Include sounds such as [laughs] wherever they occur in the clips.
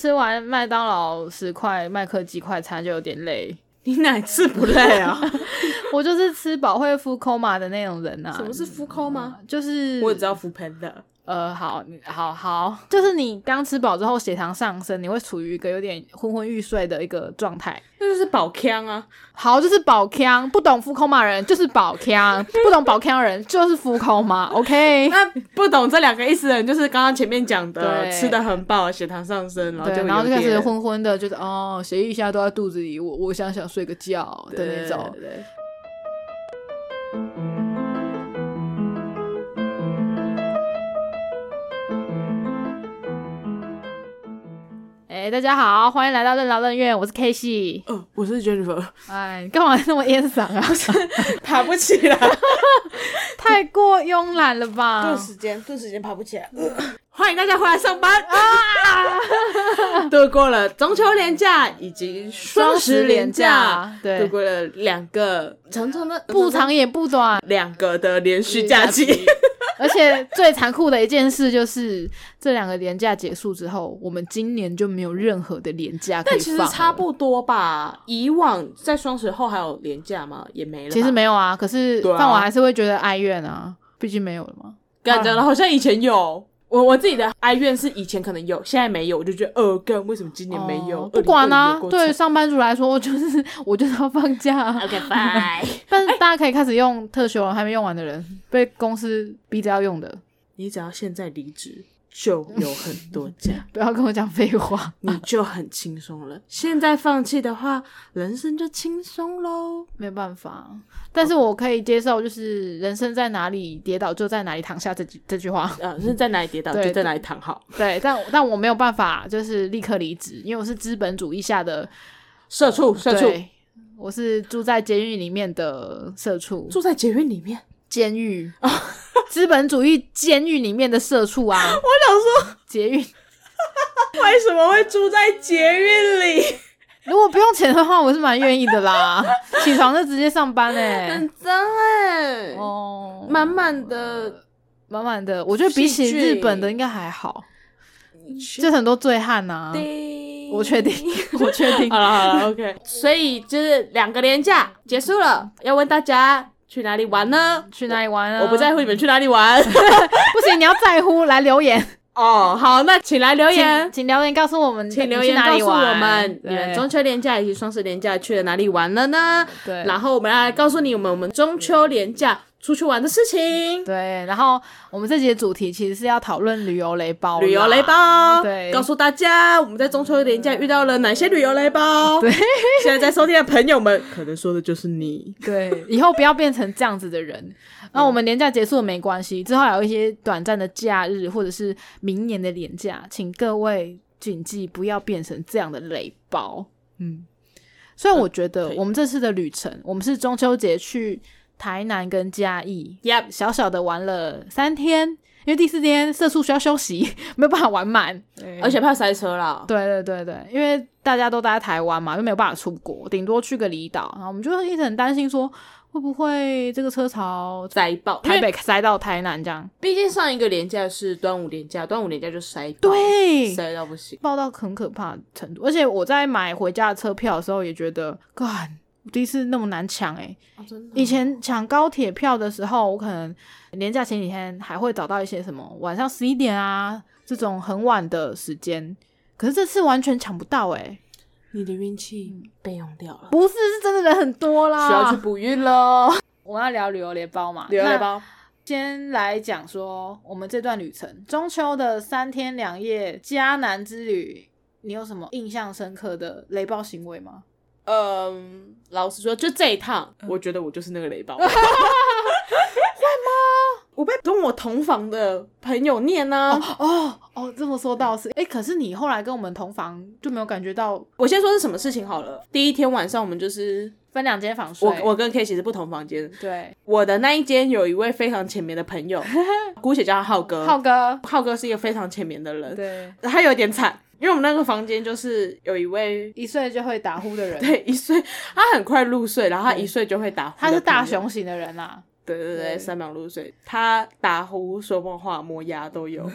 吃完麦当劳十块麦克鸡快餐就有点累。你哪次不累啊？[laughs] 我就是吃饱会敷 coma 的那种人啊。什么是敷抠吗？就是我只知道敷喷的。呃，好，你好好，[laughs] 就是你刚吃饱之后血糖上升，你会处于一个有点昏昏欲睡的一个状态。那就是饱腔啊。好，就是饱腔，不懂敷空马人就是饱腔，不懂饱腔人就是敷空马。OK，[laughs] 那不懂这两个意思的人，就是刚刚前面讲的，对吃的很饱，血糖上升，然后，就然后就开始昏昏的，就是哦，血液现在都在肚子里，我我想想睡个觉的那种。对对对哎、大家好，欢迎来到任劳任怨，我是 K 系。哦，我是 Jennifer，哎，你干嘛那么烟嗓啊？爬不起来，[laughs] 太过慵懒了吧顿？时间，顿时间爬不起来。欢迎大家回来上班啊！度过了中秋连假以及双十连假，度对，过了两个长长的不长也不短。两个的连续假期。[laughs] 而且最残酷的一件事就是，这两个年假结束之后，我们今年就没有任何的年假可以但其实差不多吧。以往在双十后还有年假吗？也没了。其实没有啊，可是对啊饭碗还是会觉得哀怨啊，毕竟没有了嘛。感觉好像以前有。我我自己的哀怨是以前可能有，现在没有，我就觉得呃，干为什么今年没有？哦不管啊2020有，够对惨上班族来说，我就是我就是要放假啊。，OK bye。[laughs] 但是大家可以开始用特休了，还没用完的人被公司逼着要用的，你只要现在离职，就有很多家，[laughs] 不要跟我讲废话。[laughs] 你就很轻松了。现在放弃的话，人生就轻松喽。没办法，但是我可以接受，就是人生在哪里跌倒就在哪里躺下这句这句话。呃，[laughs] 是在哪里跌倒就在哪里躺好。对，但但我没有办法，就是立刻离职，因为我是资本主义下的社畜，社畜对，我是住在监狱里面的社畜，住在监狱里面。监狱，资本主义监狱里面的社畜啊！我想说，捷运，为什么会住在捷运里？如果不用钱的话，我是蛮愿意的啦。起床就直接上班哎、很脏哎、哦，满满的。满满的，我觉得比起日本的应该还好，就很多醉汉呐、对我确定，我确定 [laughs] 好。了好了，OK。所以就是两个连假结束了，要问大家去哪里玩呢？去哪里玩呢？我不在乎你们去哪里玩。[laughs] 不行，你要在乎，来留言，哦，好，那请来留言，请留言告诉我们，请留言告诉我们，你们中秋连假以及双十连假去了哪里玩了呢？对，然后我们来告诉你我们我们中秋连假出去玩的事情。对，然后我们这集的主题其实是要讨论旅游雷包，旅游雷包，对告诉大家我们在中秋年假遇到了哪些旅游雷包。对，现在在收听的朋友们，可能说的就是你。对，以后不要变成这样子的人。[laughs] 那我们年假结束了没关系，之后还有一些短暂的假日，或者是明年的年假，请各位谨记不要变成这样的雷包。嗯，虽然我觉得我们这次的旅程，我们是中秋节去台南跟嘉义，Yep，小小的玩了三天，因为第四天社畜需要休息，[laughs] 没有办法玩满，而且怕塞车啦。对对对对，因为大家都待在台湾嘛，又没有办法出国，顶多去个离岛，然后我们就一直很担心说，会不会这个车潮塞爆，台北塞到台南这样？毕竟上一个连假是端午连假，端午连假就塞爆，对，塞到不行。爆到很可怕的程度。而且我在买回家的车票的时候也觉得，干，我第一次那么难抢诶、以前抢高铁票的时候，我可能年假前几天还会找到一些什么晚上十一点啊这种很晚的时间，可是这次完全抢不到诶、你的运气被用掉了，不是，是真的人很多啦。需要去补运喽。我们要聊旅游联包嘛？旅游雷那包，先来讲说我们这段旅程，中秋的三天两夜迦南之旅，你有什么印象深刻的雷暴行为吗？嗯，老实说，就这一趟，我觉得我就是那个雷包。[laughs] 会吗？我被跟我同房的朋友念呢、哦哦，这么说倒是，哎，可是你后来跟我们同房就没有感觉到我先说是什么事情好了。第一天晚上，我们就是分两间房睡？我我跟 K 其实不同房间，对我的那一间有一位非常前面的朋友，姑且叫他浩哥。浩哥，浩哥是一个非常前面的人，对，他有点惨，因为我们那个房间就是有一位一岁就会打呼的人，[laughs] 对一岁，他很快入睡，然后他一岁就会打呼。他是大，熊型的人啦。对对对，对三秒入睡，他打呼、说梦话、磨牙都有。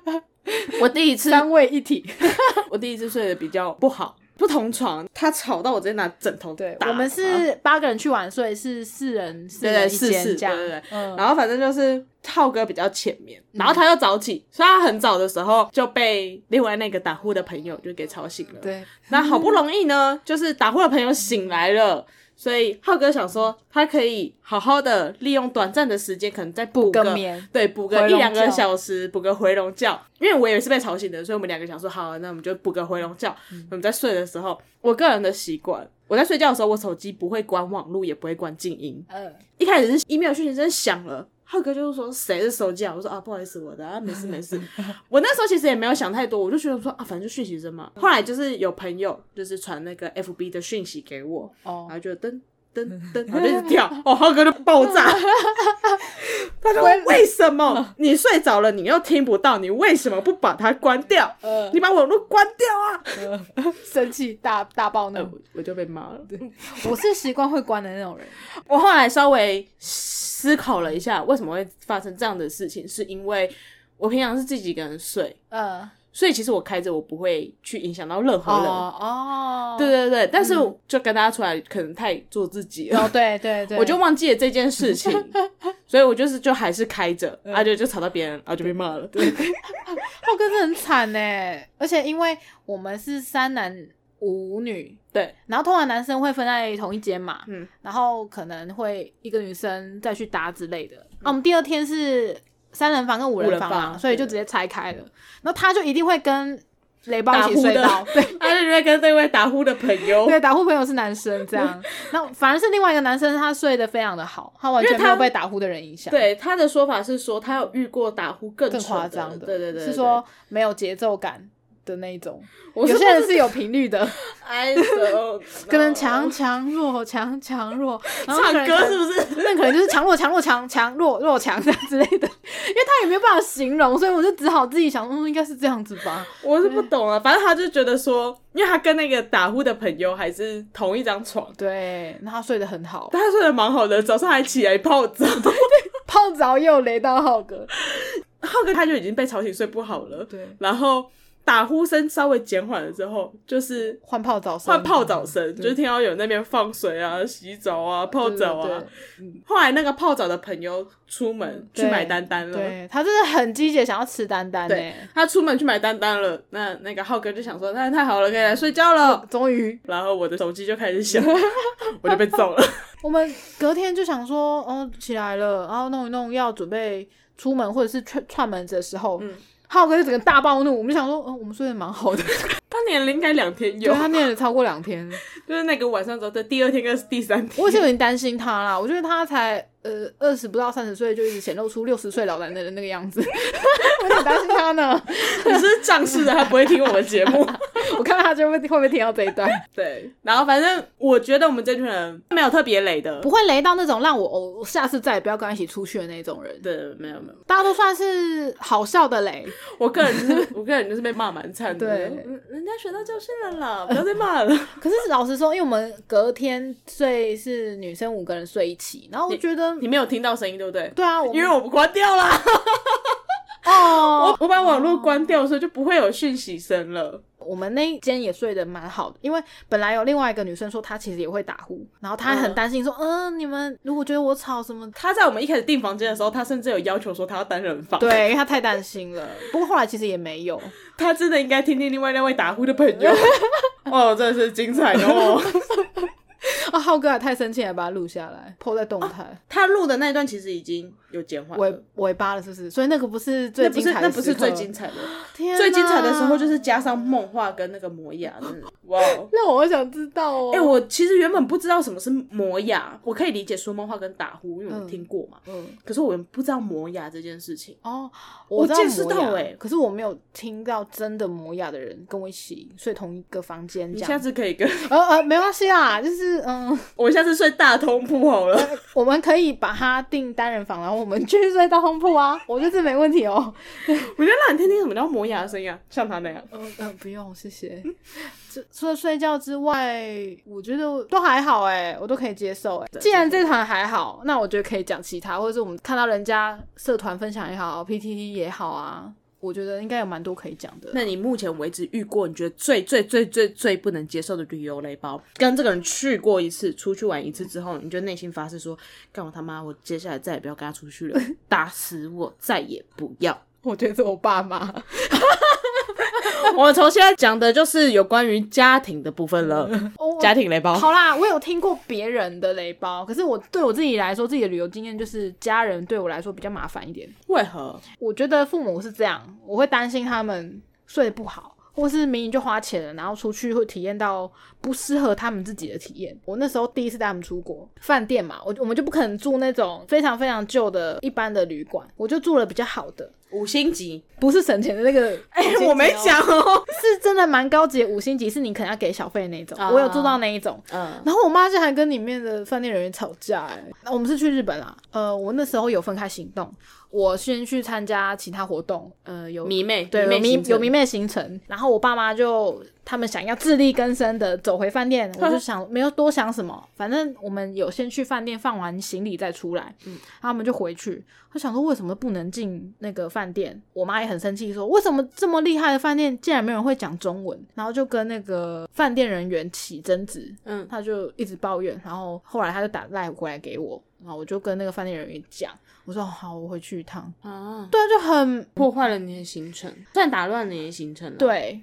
[laughs] 我第一次，三位一体。[laughs] 我第一次睡得比较不好，不同床，他吵到我直接拿枕头对，我们是八个人去玩，所以，是四人四人这样。对对对。嗯，然后反正就是浩哥比较前面，然后他又早起，所以他很早的时候就被另外那个打呼的朋友就给吵醒了。对，那好不容易呢，就是打呼的朋友醒来了，所以浩哥想说他可以好好的利用短暂的时间，可能再补个个眠对，补个一两个小时，补个回笼觉。因为我也是被吵醒的，所以我们两个想说，好，那我们就补个回笼觉。我们在睡的时候，我个人的习惯，我在睡觉的时候，我手机不会关网络，也不会关静音。嗯，一开始是 email 讯息真响了。浩哥就是说谁的手机啊？我说啊，不好意思，我的啊，没事没事。[laughs] 我那时候其实也没有想太多，我就觉得说啊，反正就讯息声嘛。后来就是有朋友就是传那个 FB 的讯息给我，哦然，后就噔噔噔，[laughs] 然后就一直跳，哦，浩哥就爆炸。[laughs] 他说为什么你睡着了，你又听不到？你为什么不把它关掉？呃你把网络关掉啊！生气大大暴呃怒。我我就被骂了。我是习惯会关的那种人。[laughs] 我后来稍微思考了一下，为什么会发生这样的事情，是因为我平常是自己一个人睡，嗯，所以其实我开着我不会去影响到任何人。哦哦，对对对，但是就跟大家出来可能太做自己了，哦，对对对，我就忘记了这件事情，[laughs] 所以我就是就还是开着，啊就就吵到别人，然后就被骂了。对，[laughs] 浩哥真的很惨呢，而且因为我们是三男五女，对，然后通常男生会分在同一间嘛，嗯，然后可能会一个女生再去搭之类的。啊，我们第二天是三人房跟五人房所以就直接拆开了。然后他就一定会跟雷包一起睡到，对。[laughs] 他就会跟这位打呼的朋友，对，打呼朋友是男生这样，[laughs] 那反而是另外一个男生，他睡得非常的好，他完全没有被打呼的人影响。，对他的说法是说他有遇过打呼更更夸张的，对对对，是说没有节奏感的那一种。我有些人是有频率的 [laughs] don't 可能强强弱强强弱，然后唱歌是不是？那可能就是强弱强弱强强弱弱强这样之类的，因为他也没有办法形容，所以我就只好自己想，嗯，应该是这样子吧。我是不懂啊，反正他就觉得说，因为他跟那个打呼的朋友还是同一张床，对，那他睡得很好，但他睡得蛮好的，早上还起来泡澡。[laughs] 泡澡又雷到浩哥，浩哥他就已经被吵醒睡不好了，对，然后打呼声稍微减缓了之后，就是换泡澡声，换泡澡声，就是听到有那边放水啊、洗澡啊、泡澡啊。后来那个泡澡的朋友出门去对买丹丹了。对他真的很积极，想要吃丹丹对。他出门去买丹丹了，那那个浩哥就想说，那太好了，可以来睡觉了。[laughs] 终于，然后我的手机就开始响，[laughs] 我就被揍了。[laughs] 我们隔天就想说，哦，起来了，然后弄一弄，要准备出门或者是串串门子的时候，嗯浩哥就整个大暴怒。我们就想说，哦，我们睡得蛮好的，[laughs] 他年龄应该两天有对，他念了超过两天。[laughs] 就是那个晚上之后的第二天跟第三天。我是有点担心他啦，我觉得他才呃二十不到三十岁就一直显露出六十岁老男人的那个样子，[laughs] 我有点担心他呢。[laughs] 你是仗势的，他不会听我们节目。[laughs] 我看到他就会会不会听到这一段，对，然后反正我觉得我们这群人没有特别雷的不。会雷到那种让我哦，我下次再也不要跟他一起出去的那种人。对，没有没有，大家都算是好笑的雷，我个人就是我个人就是被骂蛮惨的。对嗯，人家学到教训了啦，不要再骂了。可是老实说，因为我们隔天睡是女生五个人睡一起，然后我觉得，你没有听到声音对不对？对啊，我因为我不关掉啦，哦，[laughs] 我我把网络关掉，所以就不会有讯息声了。我们那一间也睡得蛮好的，因为本来有另外一个女生说她其实也会打呼，然后她很担心说，嗯、你们如果觉得我吵什么，她在我们一开始订房间的时候，她甚至有要求说她要单人房。，对，因为她太担心了。不过后来其实也没有，她真的应该听听另外那位打呼的朋友。[laughs] 哦，真的是精彩哦！[laughs] 啊，[laughs] 浩哥也太生气了，把它录下来，PO 在动态。他录的那段其实已经有减缓尾，尾巴了，是不是？所以那个不是最精彩的是那不是最精彩的，天最精彩的时候就是加上梦话跟那个磨牙，哇哦！[laughs] 让我想知道哦。哎、我其实原本不知道什么是磨牙，我可以理解说梦话跟打呼，因为我听过嘛。嗯可是我不知道磨牙这件事情。哦，我见识到欸可是我没有听到真的磨牙的人跟我一起睡同一个房间你下。次可以跟 [laughs] 呃呃，没关系啦，就是嗯，我下次睡大通铺好了。我们可以把它订单人房，然后我们继续睡大通铺啊，我觉得这没问题哦。我觉得让你听听什么叫磨牙的声音啊，像他那样。嗯嗯，不用，谢谢。这除了睡觉之外，我觉得都还好哎，我都可以接受哎。既然这团还好，那我觉得可以讲其他，或者是我们看到人家社团分享也好，PTT 也好啊，我觉得应该有蛮多可以讲的。那你目前为止遇过你觉得最最最最最不能接受的旅游雷包，跟这个人去过一次，出去玩一次之后，你就内心发誓说，干我他妈，我接下来再也不要跟他出去了，[laughs] 打死我再也不要。我觉得是我爸妈，[laughs] 我从现在讲的就是有关于家庭的部分了，我家庭雷包。好啦，我有听过别人的雷包，可是我对我自己来说，自己的旅游经验就是家人对我来说比较麻烦一点。为何？我觉得父母是这样，我会担心他们睡得不好，或是明明就花钱了，然后出去会体验到不适合他们自己的体验。我那时候第一次带他们出国，饭店嘛，我我们就不可能住那种非常非常旧的一般的旅馆，我就住了比较好的，五星级？不是省钱的那个。[laughs] 哎、我没讲哦。[laughs] 是真的蛮高级的五星级，是你可能要给小费的那一种。啊我有住到那一种，嗯，然后我妈就还跟里面的饭店人员吵架、哎，那我们是去日本啦，呃，我那时候有分开行动，我先去参加其他活动，呃，有迷妹，对有迷有迷妹行程，然后我爸妈就他们想要自力更生的走回饭店，[laughs] 我就想没有多想什么，反正我们有先去饭店放完行李再出来，嗯，然后我们就回去。我想说为什么不能进那个饭店？我妈也很生气，说为什么这么厉害的饭店竟然没有人会讲中文？然后就跟那个饭店人员起争执，嗯，他就一直抱怨，然后后来他就打赖回来给我，然后我就跟那个饭店人员讲，我说好，我回去一趟。啊，对啊，就很破坏了你的行程，算打乱你的行程了。，对，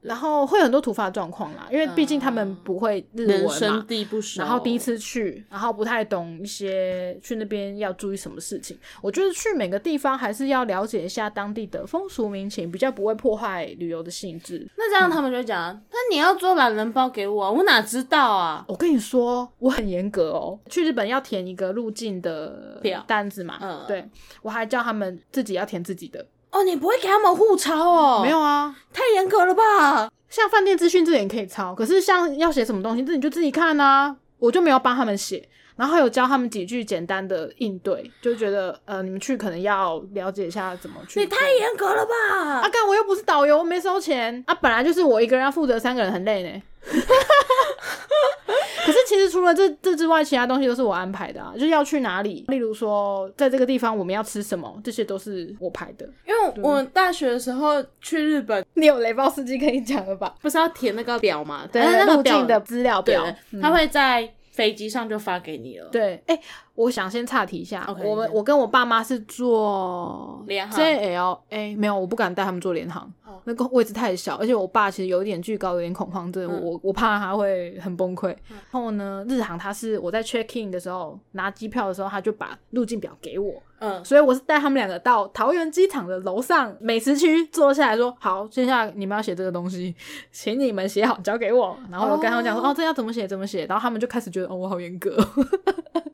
然后会有很多突发状况啦，因为毕竟他们不会日人文嘛生。地不熟，然后第一次去，然后不太懂一些去那边要注意什么事情。我觉得去每个地方还是要了解一下当地的风俗民情，比较不会破坏旅游的性质。那这样他们就讲，那你要做懒人包给我啊，我哪知道啊？我跟你说，我很严格哦。去日本要填一个入境的表单子嘛，嗯对我还叫他们自己要填自己的。哦，你不会给他们互抄哦？没，有啊，太严格了吧？像饭店资讯这点可以抄，可是像要写什么东西，这你就自己看啊。我就没有帮他们写，然后还有教他们几句简单的应对，就觉得呃，你们去可能要了解一下怎么去。你太严格了吧？啊，干我又不是导游，我没收钱啊，本来就是我一个人要负责三个人，很累呢。[laughs] 可是其实除了这这之外，其他东西都是我安排的啊，就是要去哪里，例如说在这个地方我们要吃什么，这些都是我排的。因为我大学的时候去日本，[laughs] 你有雷暴司机可以讲了吧？不是要填那个表嘛？对，那个表入境的资料表，，他会在飞机上就发给你了。对，哎、我想先岔题一下我们我跟我爸妈是坐联航。JLA，、没有，我不敢带他们坐联航，哦。那个位置太小，而且我爸其实有一点惧高，有点恐慌症，嗯。我我怕他会很崩溃。然后呢，日航他是我在 check in 的时候拿机票的时候，他就把入境表给我，嗯，所以我是带他们两个到桃园机场的楼上美食区坐下来说：“好，接下来你们要写这个东西，请你们写好交给我。”然后我跟他们讲说：“哦这要怎么写怎么写。”然后他们就开始觉得：“哦，我好严格。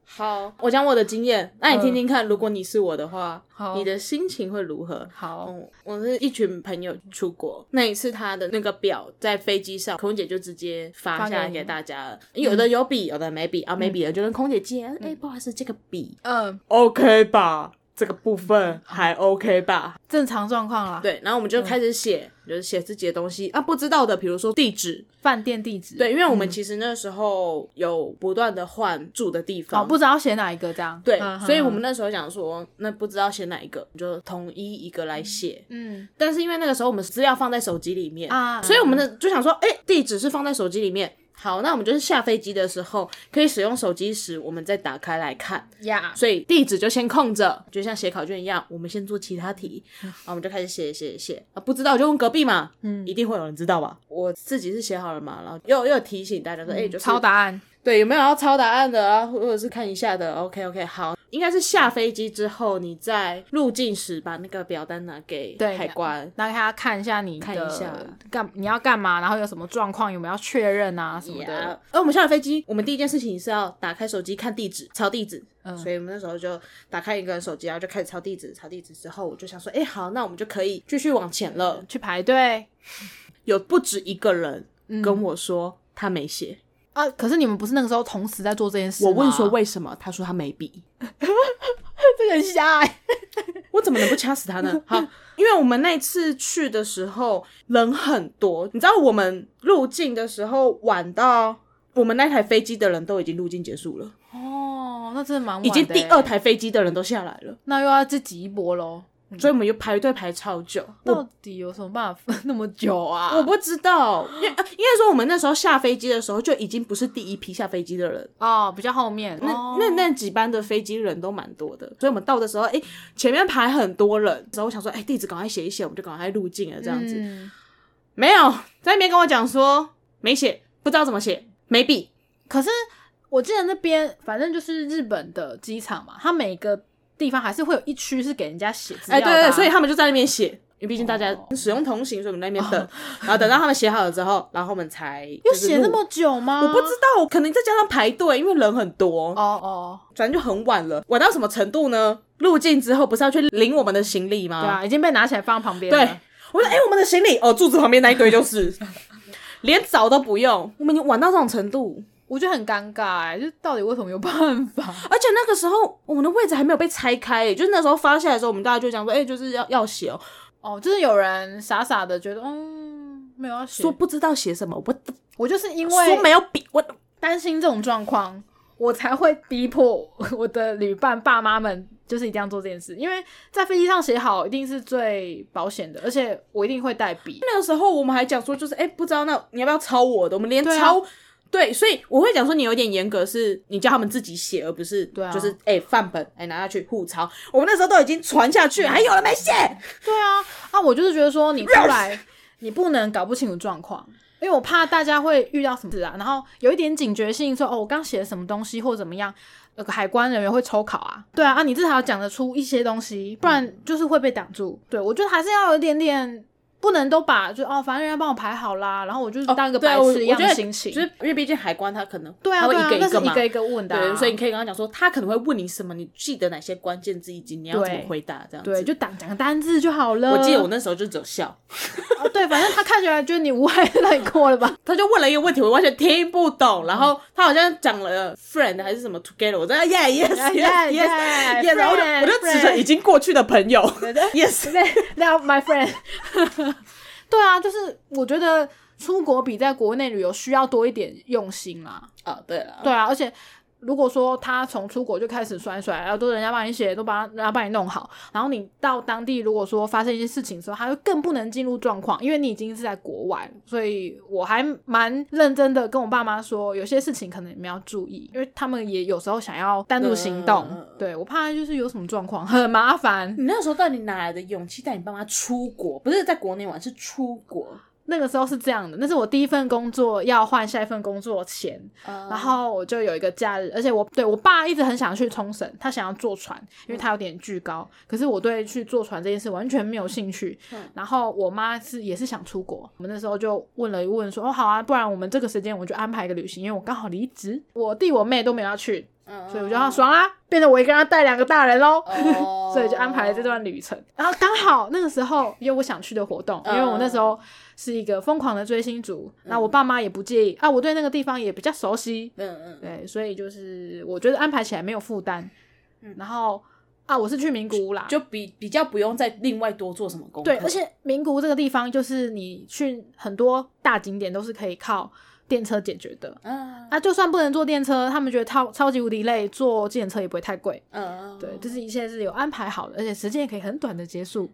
好，我讲我的经验，那你听听看，如果你是我的话，好你的心情会如何？”好，嗯，我是一群朋友出国，那一次他的那个表在飞机上，空姐就直接发下来给你给大家了。有的有笔，有的没笔啊，没笔的就跟空姐借。哎、不好意思，这个笔嗯，OK 吧？这个部分还 OK 吧？正常状况啦。，对，然后我们就开始写，就是写自己的东西啊，不知道的，比如说地址，饭店地址，对，因为我们其实那时候有不断的换住的地方，哦，不知道写哪一个这样。对，嗯所以我们那时候想说，那不知道写哪一个，就统一一个来写。嗯但是因为那个时候我们资料放在手机里面啊所以我们的就想说，哎、地址是放在手机里面。好，那我们就是下飞机的时候可以使用手机时，我们再打开来看。呀，所以地址就先空着，就像写考卷一样，我们先做其他题，然后我们就开始写写写啊，不知道就问隔壁嘛，嗯一定会有人知道吧？我自己是写好了嘛，然后又又提醒大家说，哎、就是抄答案。对，有没有要抄答案的啊，或者是看一下的？OK OK，好，应该是下飞机之后，你在入境时把那个表单拿给对海关。拿给他看一下你的看一下干你要干嘛，然后有什么状况，有没有要确认啊什么的。呀而我们下了飞机，我们第一件事情是要打开手机看地址，抄地址。嗯所以我们那时候就打开一个人手机，然后就开始抄地址。抄地址之后，我就想说，哎、好，那我们就可以继续往前了。去排队有不止一个人嗯跟我说他没写，啊！可是你们不是那个时候同时在做这件事吗？我问说为什么，他说他没笔。[laughs] 这个很瞎欸 [laughs] 我怎么能不掐死他呢？[laughs] 好，因为我们那次去的时候人很多，你知道我们入境的时候晚到，我们那台飞机的人都已经入境结束了，哦，那真的蛮晚的欸已经第二，台飞机的人都下来了。那又要自己一波喽。所以我们又排队排超久。到底有什么办法分那么久啊？我不知道，因为呃应该说我们那时候下飞机的时候就已经不是第一批下飞机的人，哦，比较后面。那、哦那那几班的飞机人都蛮多的，所以我们到的时候，哎、前面排很多人，然后我想说，哎、地址赶快写一写，我们就赶快入境了，这样子。嗯没有在那边跟我讲说没写，不知道怎么写，没笔。可是我记得那边反正就是日本的机场嘛，它每个地方还是会有一区是给人家写资哎、对对，所以他们就在那边写。因为毕竟大家哦使用同行，所以我们在那边等，然后等到他们写好了之后，然后我们才要就是入写那么久吗？我不知道，可能再加上排队，因为人很多，哦哦，反正就很晚了。晚到什么程度呢？入境之后不是要去领我们的行李吗？对啊，已经被拿起来放旁边对。我说：“哎、我们的行李哦，柱子旁边那一堆就是，[laughs] 连找都不用。我们已经晚到这种程度，我觉得很尴尬哎，就到底为什么有办法？[laughs] 而且那个时候我们的位置还没有被拆开，就是那时候发下来的时候，我们大家就讲说，哎、就是要要写哦，哦，就是有人傻傻的觉得，嗯，没有要写说。不知道写什么，我我就是因为说没有笔，我担心这种状况，我才会逼迫 [laughs] 我的旅伴爸妈们，就是一定要做这件事，因为在飞机上写好一定是最保险的，而且我一定会带笔。那个时候我们还讲说，就是哎、不知道那你要不要抄我的，我们连抄。对，所以我会讲说你有点严格，是你叫他们自己写，而不是对啊就是哎、范本哎、拿下去互抄。我们那时候都已经传下去，还有人没写。对啊，啊，我就是觉得说你出来，你不能搞不清楚状况。因为我怕大家会遇到什么事啊，然后有一点警觉性说，哦，我刚写了什么东西或怎么样，那个海关人员会抽考啊，对啊，啊，你至少要讲得出一些东西，不然就是会被挡住。对我觉得还是要有一点点，不能都把就哦，反正人家帮我排好啦，然后我就是当一个白痴一样的心情。就是因为毕竟海关他可能对啊，对啊，一个一个一个问的、啊，对，所以你可以跟他讲说，他可能会问你什么，你记得哪些关键字以及你要怎么回答这样子。对，就讲讲个单字就好了。我记得我那时候就只有笑，哦，对，反正他看起来就是你无害，那你过了吧？[laughs] 他就问了一个问题，我完全听不懂，然后他好像讲了 friend 还是什么 together，我在 yeah yes yes yes yes，然后我就指着已经过去的朋友，[laughs] yes，对，Now my friend，对啊，就是我觉得出国比在国内旅游需要多一点用心啦。啊对了，对啊，而且如果说他从出国就开始摔摔，然后都人家帮你写，都帮人家帮你弄好，然后你到当地如果说发生一些事情的时候，他就更不能进入状况，因为你已经是在国外了。所以我还蛮认真的跟我爸妈说，有些事情可能你们要注意，因为他们也有时候想要单独行动，对我怕就是有什么状况很麻烦。你那时候到底哪来的勇气带你爸妈出国？不是在国内玩，是出国。那个时候是这样的，那是我第一份工作要换下一份工作前，然然后我就有一个假日，而且我对我爸一直很想去冲绳，他想要坐船，因为他有点巨高，可是我对去坐船这件事完全没有兴趣。嗯然后我妈是也是想出国，我们那时候就问了一问说，哦好啊，不然我们这个时间我们就安排一个旅行，因为我刚好离职，我弟我妹都没有要去，嗯所以我就要爽啦，变成我一个人要带两个大人喽。哦 [laughs] 所以就安排了这段旅程。然后刚好那个时候有我想去的活动，因为我那时候是一个疯狂的追星族，那我爸妈也不介意啊，我对那个地方也比较熟悉，嗯嗯，对，所以就是我觉得安排起来没有负担。然后啊，我是去名古屋啦，就比比较不用再另外多做什么功课。对，而且名古屋这个地方就是你去很多大景点都是可以靠电车解决的。嗯啊，就算不能坐电车，他们觉得超超级无敌累，坐计程车也不会太贵。嗯，对，就是一切是有安排好的，而且时间也可以很短的结束。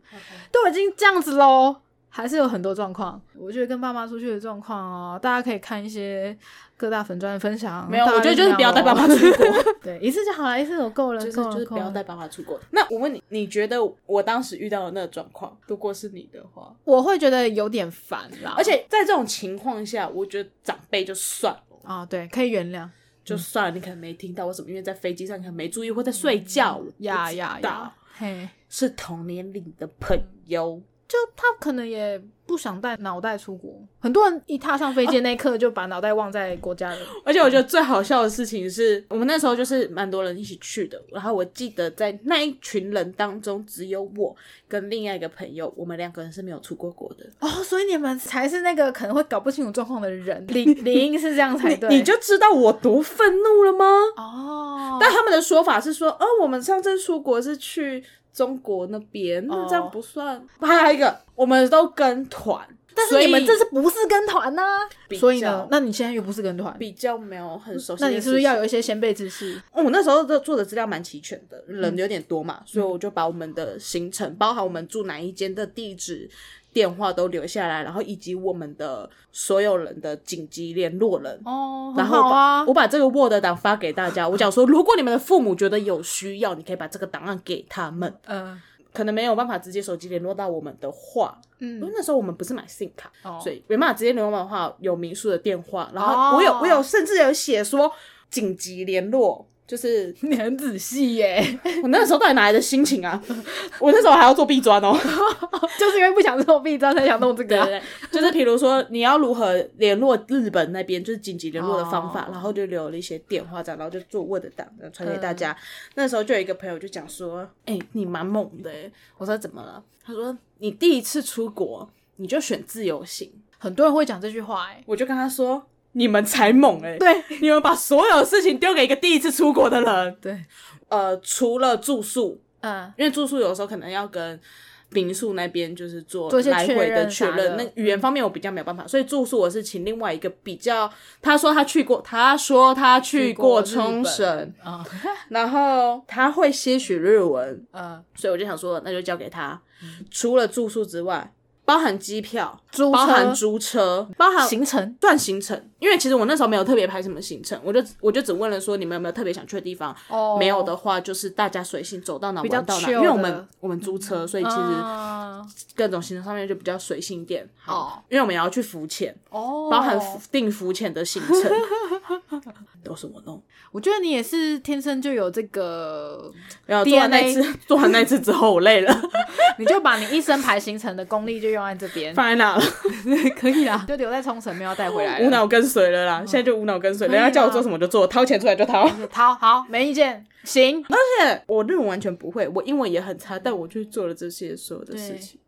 都已经这样子喽，还是有很多状况。我觉得跟爸妈出去的状况哦，大家可以看一些各大粉专的分享。没有，我觉得就是不要带爸妈出国。哦。[laughs] 对，一次就好了，一次就够了，就是就是不要。带爸妈出国。那我问你，你觉得我当时遇到的那个状况，如果是你的话，我会觉得有点烦啦，而且在这种情况下，我觉得长辈就算了。啊、对，可以原谅。就算了，你可能没听到或什么，因为在飞机上你可能没注意或在睡觉，呀呀呀，嘿，是同年龄的朋友，就他可能也不想带脑袋出国。很多人一踏上飞机那一刻就把脑袋忘在国家了。而且我觉得最好笑的事情是我们那时候就是蛮多人一起去的，然后我记得在那一群人当中，只有我跟另外一个朋友，我们两个人是没有出过国的。哦，所以你们才是那个可能会搞不清楚状况的人，理理应是这样才对。你就知道我多愤怒了吗？哦，但他们的说法是说，哦，我们上次出国是去中国那边，那这样不算。还有一个，我们都跟团，但但是你们这是不是跟团呢、比所以呢，那你现在又不是跟团，比较没有很熟悉。那你是不是要有一些先辈知识？哦，我那时候的做的资料蛮齐全的，嗯人有点多嘛，所以我就把我们的行程，包含我们住哪一间的地址、电话都留下来，然后以及我们的所有人的紧急联络人。哦，然后我，把这个 Word 档发给大家，我讲说，如果你们的父母觉得有需要，你可以把这个档案给他们。嗯。可能没有办法直接手机联络到我们的话，嗯。因为嗯，那时候我们不是买 SIM 卡，哦。所以没办法直接联络的话，有民宿的电话，然哦。后我有、我有甚至有写说紧急联络，就是 [laughs] 你很仔细耶，我那时候到底哪来的心情啊？我那时候还要做壁砖哦，[laughs] 就是因为不想做弊章才想弄这个啊、对对对，就是比如说你要如何联络日本那边，就是紧急联络的方法，哦然后就留了一些电话这样，然后就做 Word 档然后传给大家。那时候就有一个朋友就讲说：“哎、你蛮猛的哎。”我说：“怎么了？”他说：“你第一次出国，你就选自由行。很多人会讲这句话哎”，我就跟他说：“你们才猛哎！对。你们把所有事情丢给一个第一次出国的人。对，呃，除了住宿，嗯，因为住宿有时候可能要跟民宿那边就是做来回确认确认，那语言方面我比较没有办法，所以住宿我是请另外一个比较，他说他去过，他说他去过冲绳，啊，[laughs] 然后他会些许日文，嗯，所以我就想说那就交给他。除了住宿之外，包含机票、租包含租车、包含行程？算行程，因为其实我那时候没有特别排什么行程，我就我就只问了说你们有没有特别想去的地方，哦。没有的话就是大家随性走到哪玩到哪，因为我们我们租车，所以其实啊。各种行程上面就比较随性一点。哦因为我们也要去浮潜，哦，包含定浮潜的行程 [laughs] 都是我弄。我觉得你也是天生就有这个，然后做完那次，[laughs] 做完那次之后我累了，[laughs] 你就把你一生排行程的功力就用在这边，放在那了，可以啦，就留在冲绳，没有带回来了。无脑跟随了啦。现在就无脑跟随，人家叫我做什么就做，掏钱出来就掏。掏好，没意见，行。而且我日文完全不会，我英文也很差，但我去做了这些所有的事情。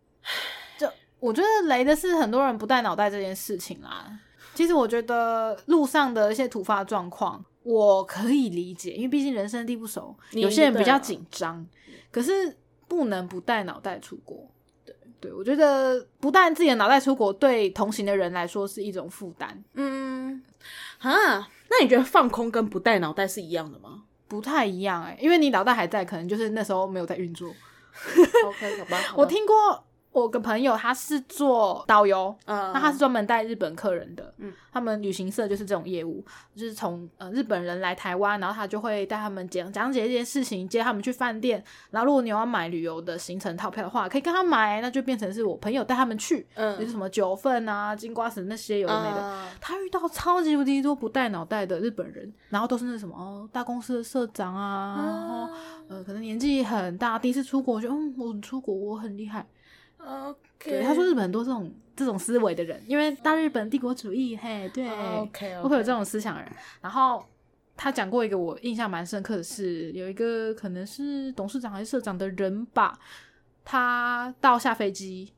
就我觉得雷的是很多人不带脑袋这件事情啦。其实我觉得路上的一些突发状况，我可以理解，因为毕竟人生地不熟，有些人比较紧张。可是不能不带脑袋出国。对对，我觉得不带自己的脑袋出国，对同行的人来说是一种负担，嗯，啊，那你觉得放空跟不带脑袋是一样的吗不太一样哎、因为你脑袋还在，可能就是那时候没有在运作。[laughs] OK，好吧，好吧 [laughs] 我，听过我个朋友，他是做导游，嗯，那他是专门带日本客人的，嗯，他们旅行社就是这种业务，就是从呃日本人来台湾，然后他就会带他们讲讲解一件事情，接他们去饭店，然后如果你要买旅游的行程套票的话，可以跟他买，那就变成是我朋友带他们去，就是嗯，什么九份啊、金瓜石那些有的没的。啊他遇到超级无敌多不带脑袋的日本人，然后都是那什么哦大公司的社长啊，然后呃可能年纪很大，第一次出国就嗯我出国我很厉害，OK，对，他说日本很多这种这种思维的人，因为大日本帝国主义，嘿，对，，O K O K，会有这种思想的人。然后他讲过一个我印象蛮深刻的是，有一个可能是董事长还是社长的人吧，他到下飞机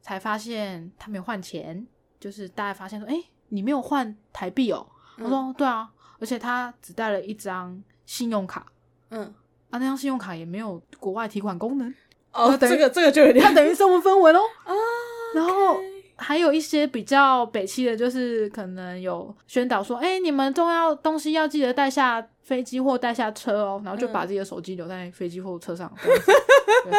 才发现他没有换钱，就是大家发现说，哎、你没有换台币哦。他说，对啊，而且他只带了一张信用卡。嗯，啊，那张信用卡也没有国外提款功能，哦，这个这个就有点 [laughs] 它等于身无分文哦。啊，[laughs] 然后还有一些比较北气的，就是可能有宣导说，哎、你们重要东西要记得带下飞机或带下车哦，然后就把自己的手机留在飞机或车上，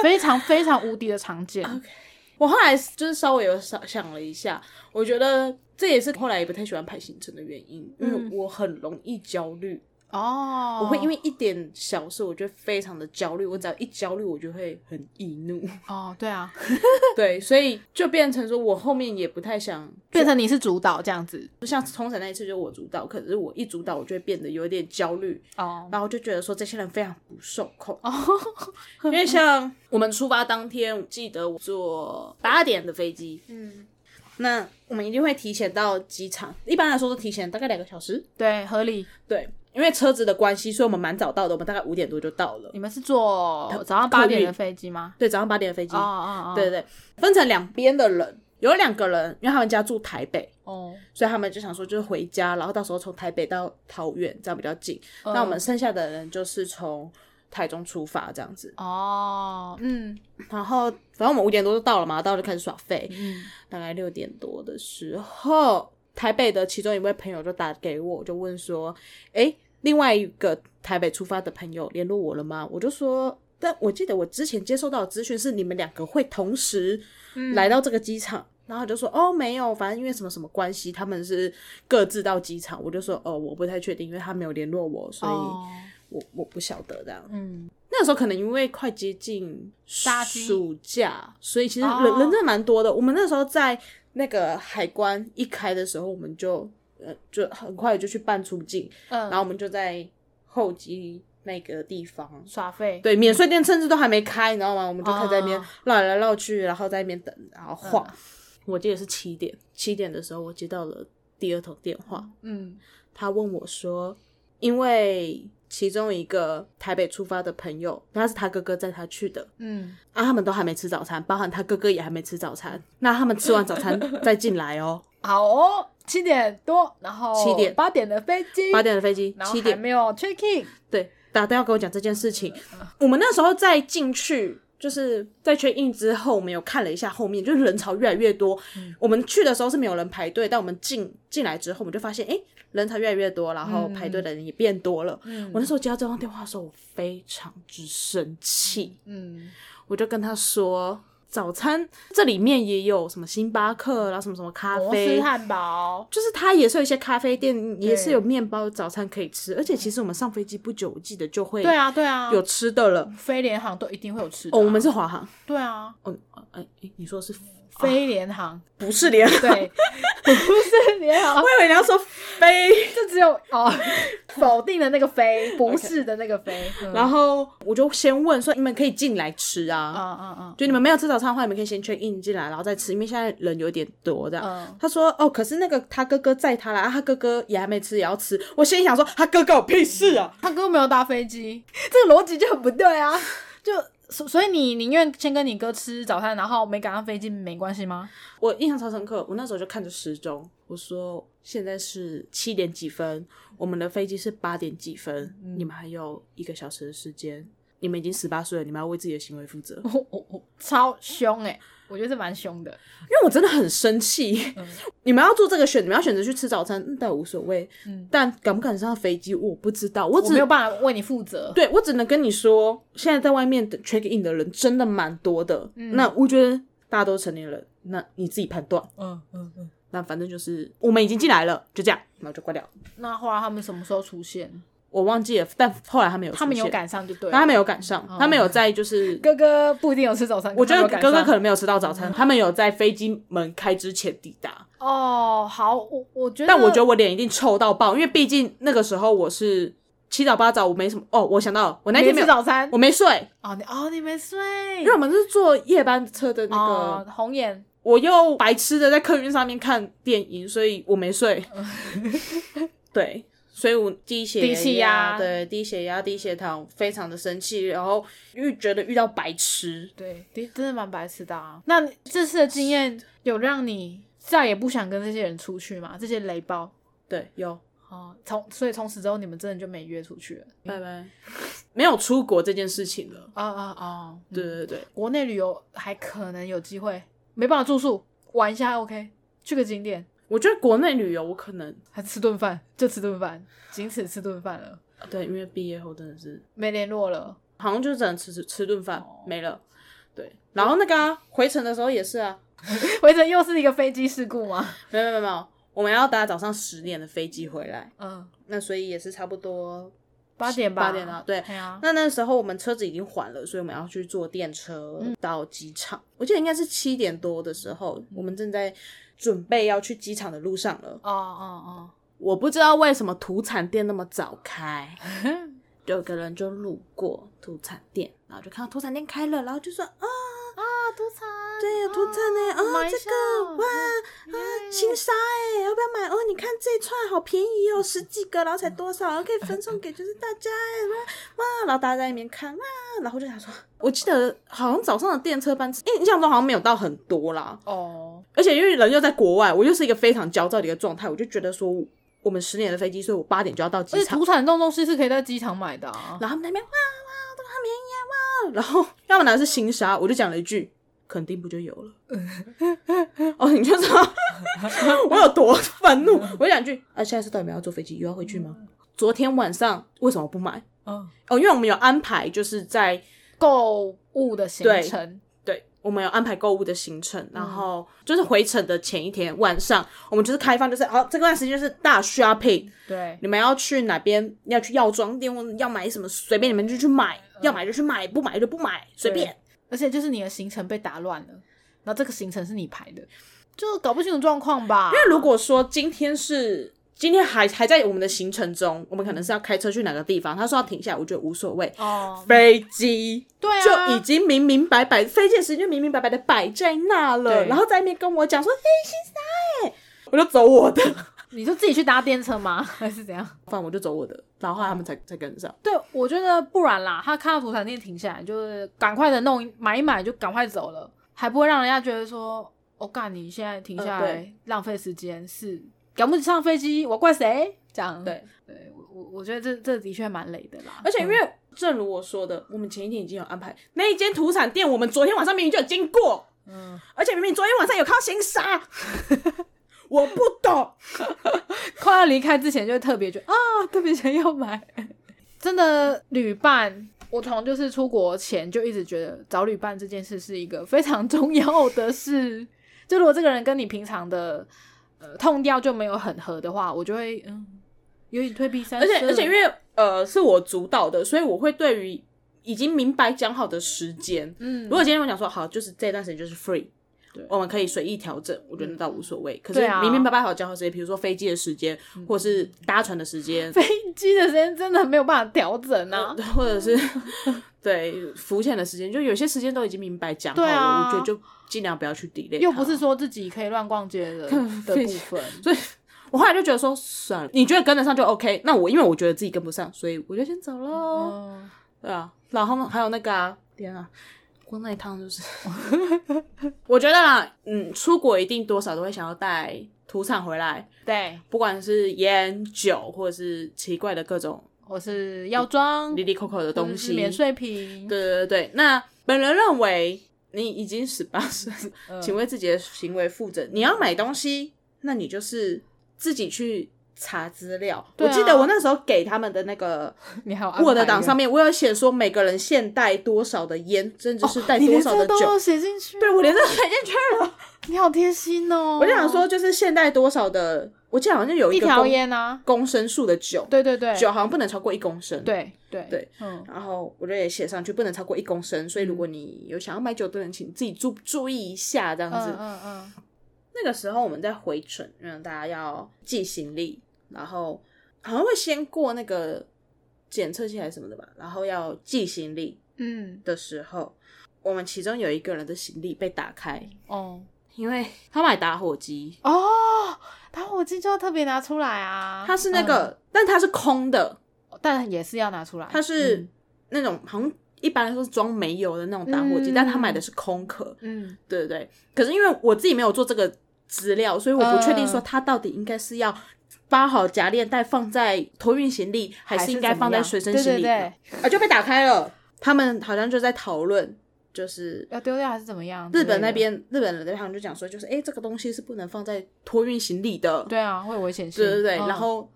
非常非常无敌的常见。[laughs] 我后来就是稍微有想想了一下，我觉得这也是后来也不太喜欢排行程的原因，因为我很容易焦虑，哦，我会因为一点小事，我就会非常的焦虑，我只要一焦虑，我就会很易怒，哦，对啊，[laughs] 对，所以就变成说我后面也不太想，变成你是主导这样子。就像冲绳那一次就我主导，可是我一主导，我就会变得有点焦虑，哦。然后就觉得说这些人非常不受控。哦。[laughs] 因为像我们出发当天，我记得我坐八点的飞机，嗯，那我们一定会提前到机场，一般来说都提前大概两个小时。对，合理。对，因为车子的关系，所以我们蛮早到的，我们大概五点多就到了。你们是坐早上八点的飞机吗？对，早上八点的飞机。哦哦哦，对对对，分成两边的人，有两个人，因为他们家住台北，哦，所以他们就想说就是回家，然后到时候从台北到桃园，这样比较近。那我们剩下的人就是从台中出发这样子。哦，嗯然后反正我们五点多就到了嘛，到了就开始耍废。嗯，大概六点多的时候，台北的其中一位朋友就打给我，就问说：“诶，另外一个台北出发的朋友联络我了吗？”我就说：“但我记得我之前接收到的资讯是你们两个会同时来到这个机场。然后就说：“哦，没有，反正因为什么什么关系，他们是各自到机场。”我就说：“哦，我不太确定，因为他没有联络我，所以哦，我我不晓得这样。”嗯，那时候可能因为快接近暑假，所以其实人、哦人真的蛮多的。我们那时候在那个海关一开的时候，我们就呃就很快就去办出境，嗯，然后我们就在候机那个地方。耍废，对，免税店甚至都还没开，你知道吗？我们就开始在那边哦。绕来绕去，然后在那边等，然后晃。嗯。我记得是七点，七点的时候我接到了第二通电话，嗯。他问我说，因为其中一个台北出发的朋友，那是他哥哥载他去的，嗯，啊，他们都还没吃早餐，包含他哥哥也还没吃早餐。那他们吃完早餐再进来哦。好哦，七点多，然后七点八点的飞机，八点的飞机，然后七点还没有 check in，对打电话跟我讲这件事情。我们那时候在进去，就是在 check in 之后，我们有看了一下后面，就是人潮越来越多。我们去的时候是没有人排队，但我们进进来之后，我们就发现，哎、人才越来越多，然后排队的人也变多了。嗯我那时候接到这通电话的时候，我非常之生气。嗯，我就跟他说，早餐这里面也有什么星巴克，然后什么什么咖啡，汉堡，就是它也是有一些咖啡店，也是有面包早餐可以吃。而且其实我们上飞机不久，我记得就会对啊对啊，有吃的了。飞联航都一定会有吃的哦，啊，我们是华航。对啊，哦，哎、哎，你说是飞联航，不是联航？对，不是联航 [laughs] 我，以为你要说飞。就只有哦，否定的那个飞，不是的那个飞，嗯然后我就先问说，你们可以进来吃啊？嗯嗯嗯就你们没有吃早餐的话，你们可以先 check in 进来，然后再吃，因为现在人有点多这样。嗯，他说：“哦，可是那个他哥哥载他来，啊、他哥哥也还没吃，也要吃。”我心里想说：“他哥哥有屁事啊！他哥哥没有搭飞机，这个逻辑就很不对啊，就。所所以你宁愿先跟你哥吃早餐，然后没赶上飞机没关系吗？我印象超深刻，我那时候就看着时钟，我说：“现在是七点几分，我们的飞机是八点几分，你们还有一个小时的时间，你们已经十八岁了，你们要为自己的行为负责。[laughs] ”我我我超凶哎、我觉得这蛮凶的。因为我真的很生气。[laughs] 你们要做这个选，你们要选择去吃早餐，嗯但无所谓。但赶不赶上飞机，我不知道。我只我没有办法为你负责。对我只能跟你说，现在在外面等 check in 的人真的蛮多的。那我觉得大家都是成年人，那你自己判断。嗯嗯嗯。那反正就是我们已经进来了，就这样，然后就关掉。那后来他们什么时候出现？我忘记了，但后来他们有他们有赶上就对他们有赶上，他们有在就是。[laughs] 哥哥不一定有吃早餐，我觉得哥哥可能没有吃到早餐，他们有在飞机门开之前抵达。哦，好，我我觉得，但我觉得我脸一定臭到爆，因为毕竟那个时候我是七早八早，我没什么哦。我想到我那天没有，吃早餐我没睡，哦，你哦你没睡，因为我们是坐夜班车的那个，哦红眼我又白痴的在客运上面看电影，所以我没睡。[laughs] 对，所以我低血低气压对低血压、低血糖，非常的生气，然后又觉得遇到白痴。对，的真的蛮白痴的啊。那这次的经验有让你再也不想跟这些人出去吗？这些雷包对，有哦，从所以从此之后你们真的就没约出去了。拜拜，没有出国这件事情了。啊啊啊！对对对，国内旅游还可能有机会，没办法住宿，玩一下 OK，去个景点，我觉得国内旅游我可能还吃顿饭，就吃顿饭，仅此吃顿饭了，对，因为毕业后真的是没联络了。好像就只能吃吃吃顿饭、哦没了。对，然后那个、啊、回程的时候也是啊，[laughs] 回程又是一个飞机事故吗？没有没有没有，我们要搭早上十点的飞机回来，嗯，那所以也是差不多八点吧，八点啊，对。那那时候我们车子已经缓了，所以我们要去坐电车到机场。我记得应该是七点多的时候，我们正在准备要去机场的路上了。哦哦哦我不知道为什么土产店那么早开，[laughs] 就有个人就路过土产店，然后就看到土产店开了，然后就说啊，土产，对，有土产呢，啊，买一这下个哇啊，新沙哎，要不要买？哦，你看这一串好便宜哦，十几个，然后才多少，然 [laughs] 后可以分送给就是大家哎，哇，然后大家在那边看哇，然后我就想说，我记得好像早上的电车班次，印象中好像没有到很多啦，哦，而且因为人又在国外，我又是一个非常焦躁的一个状态，我就觉得说。我们十点的飞机，所以我八点就要到机场。而且土产这种东西是可以在机场买的啊。然后他们那边哇哇，这个便宜啊哇？然后要么拿的是新沙，我就讲了一句。肯定不就有了？哦，你就知道 [laughs] 我有多愤怒。我讲句啊，下一次到底没有要坐飞机，又要回去吗？昨天晚上为什么不买？哦，因为我们有安排，就是在购物的行程。对，我们有安排购物的行程，然后就是回程的前一天晚上，我们就是开放，就是好这段时间就是大 shopping。对，你们要去哪边？要去药妆店，要买什么，随便你们就去买，要买就去买，不买就不买，随便。而且就是你的行程被打乱了，然后这个行程是你排的，就搞不清楚状况吧。因为如果说今天是今天还还在我们的行程中，我们可能是要开车去哪个地方，他说要停下来，我觉得无所谓。哦，飞机对啊，就已经明明白白，飞机的时间明明白白的摆在那了，然后在那边跟我讲说，飞机在，我就走我的。你就自己去搭电车吗？[laughs] 还是怎样？反正我就走我的，然后他们才才跟上。对，我觉得不然啦。他看到土产店停下来，就是赶快的弄买一买，就赶快走了，还不会让人家觉得说，我干你现在停下来浪费时间，是赶不上飞机，我怪谁？这样对对，我我我觉得这这的确蛮累的啦。而且因为正如我说的，我们前一天已经有安排那一间土产店，我们昨天晚上明明就有经过，嗯，而且明明昨天晚上有看到新沙。我不懂，[laughs] 快要离开之前就会特别觉得啊，特别想要买。[laughs] 真的旅伴，我从就是出国前就一直觉得找旅伴这件事是一个非常重要的事。[laughs] 就如果这个人跟你平常的呃痛调就没有很合的话，我就会嗯有点退避三舍。而且而且因为呃是我主导的，所以我会对于已经明白讲好的时间，嗯，如果今天我讲说好，就是这段时间就是 free。我们可以随意调整，我觉得倒无所谓。可是明明白白好讲好时间，比如说飞机的时间，或者是搭船的时间。[laughs] 飞机的时间真的没有办法调整啊，[laughs] 或者是 [laughs] 对浮潜的时间，就有些时间都已经明白讲好了，我觉得就尽量不要去 delay。又不是说自己可以乱逛街的的部分，所以我后来就觉得说算了，你觉得跟得上就 OK。那我因为我觉得自己跟不上，所以我就先走喽。对啊，然后还有那个啊，天啊。光那一趟就是，[laughs] 我觉得啦，嗯，出国一定多少都会想要带土产回来，对，不管是烟酒或者是奇怪的各种，或是药妆、里里扣扣的东西、免税品，对对对。那本人认为，你已经十八岁，请为自己的行为负责。你要买东西，那你就是自己去。查资料，我记得我那时候给他们的那个 [laughs] 我的档上面，我有写说每个人限带多少的烟，甚至是带多少的酒，写进去。对我连这写进去了，[laughs] 你好贴心哦。我就想说，就是限带多少的，我记得好像有一条烟啊，公升数的酒，对对对，酒好像不能超过一公升，对对对，嗯。然后我就也写上去，不能超过一公升。所以如果你有想要买酒的人，请自己注注意一下，这样子。嗯嗯。那个时候我们在回程，让大家要寄行李。然后好像会先过那个检测器还是什么的吧，然后要寄行李，嗯。的时候，我们其中有一个人的行李被打开，哦，因为他买打火机，哦，打火机就要特别拿出来啊，它是那个，但它是空的，但也是要拿出来，它是那种好像一般来说是装煤油的那种打火机，但他买的是空壳，嗯，对对对，可是因为我自己没有做这个资料，所以我不确定说他到底应该是要。包好夹链袋放在托运行李，还是应该放在随身行李？啊，就被打开了。他们好像就在讨论，就是要丢掉还是怎么样？日本那边，日本人那边就讲说，就是哎，这个东西是不能放在托运行李的。对啊，会有危险性。对对对，然后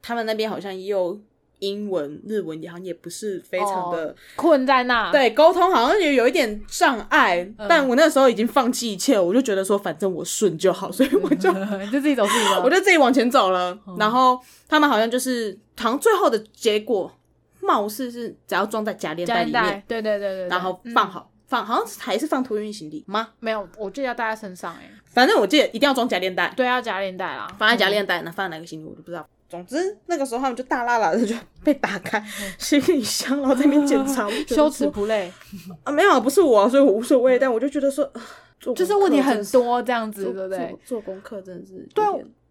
他们那边好像又。英文、日文好像也不是非常的困在那，对沟通好像也有一点障碍。但我那时候已经放弃一切，我就觉得说反正我顺就好，所以我就 [laughs] 就自己走自己的，我就自己往前走了。然后他们好像就是好像最后的结果，貌似是只要装在夹链袋里面，对对对对，然后放好放，好像还是放托运行李吗？没有，我记得要带在身上哎。反正我记得一定要装夹链袋，对，要夹链袋啦，放在夹链袋，那放在哪个行李我都不知道。总之，那个时候他们就大拉拉的就被打开行李箱，然后在那边检查。[laughs] 羞耻不累啊？没有，不是我，所以我无所谓。但我就觉得说，[sighs] 就是问题很多这样子，对不对？做功课真的是对。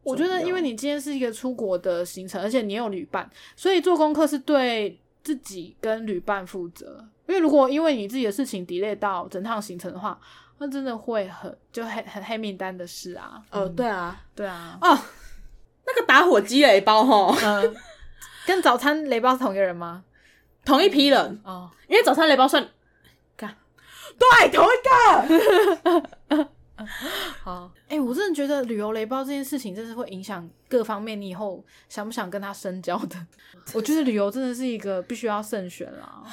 我觉得，因为你今天是一个出国的行程，而且你有旅伴，所以做功课是对自己跟旅伴负责。因为如果因为你自己的事情 delay 到整趟行程的话，那真的会很就很很黑名单的事啊。哦，对啊，对啊，哦。那个打火机雷包哈，嗯，跟早餐雷包是同一个人吗？同一批人，哦，因为早餐雷包算，看，对，同一个。[laughs] 好，哎、我真的觉得旅游雷包这件事情，真是会影响各方面，你以后想不想跟他深交的。[laughs] 我觉得旅游真的是一个必须要慎选啦。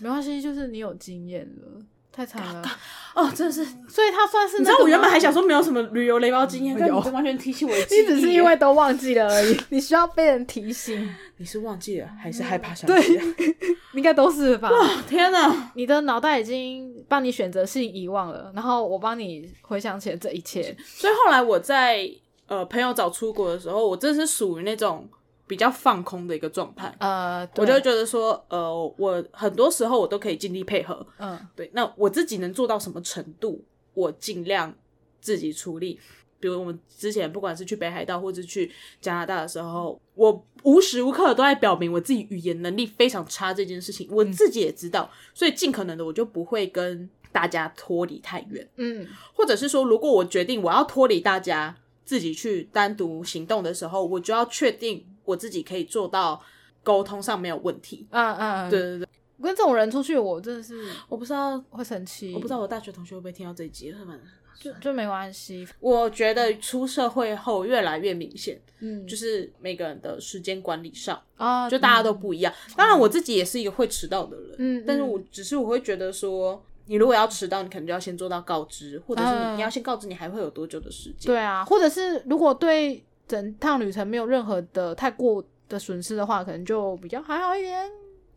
没关系，就是你有经验了，太惨了。[laughs] 哦，真的是，所以他算是、那你知道我原本还想。说没有什么旅游雷包经验，但有你完全提醒我。你只是因为都忘记了而已，[laughs] 你需要被人提醒，你是忘记了还是害怕想起来？[laughs] 应该都是吧？天哪！你的脑袋已经帮你选择性遗忘了，然后我帮你回想起了这一切。所以后来我在呃朋友找出国的时候，我真的是属于那种比较放空的一个状态。呃，我就觉得说，呃，我很多时候我都可以尽力配合，嗯对，那我自己能做到什么程度，我尽量自己处理。比如我们之前不管是去北海道或者去加拿大的时候，我无时无刻都在表明我自己语言能力非常差这件事情，我自己也知道，所以尽可能的我就不会跟大家脱离太远，嗯或者是说，如果我决定我要脱离大家，自己去单独行动的时候，我就要确定我自己可以做到沟通上没有问题。嗯嗯，对，对对，我跟这种人出去，我真的是我不知道，会生气。我不知道我大学同学会不会听到这一集，他们。就就没关系。我觉得出社会后越来越明显，嗯，就是每个人的时间管理上，啊，就大家都不一样。当然，我自己也是一个会迟到的人，嗯，但是我只是我会觉得说，你如果要迟到，你可能就要先做到告知，或者是你要先告知你还会有多久的时间。对啊，或者是如果对整趟旅程没有任何的太过的损失的话，可能就比较还好一点。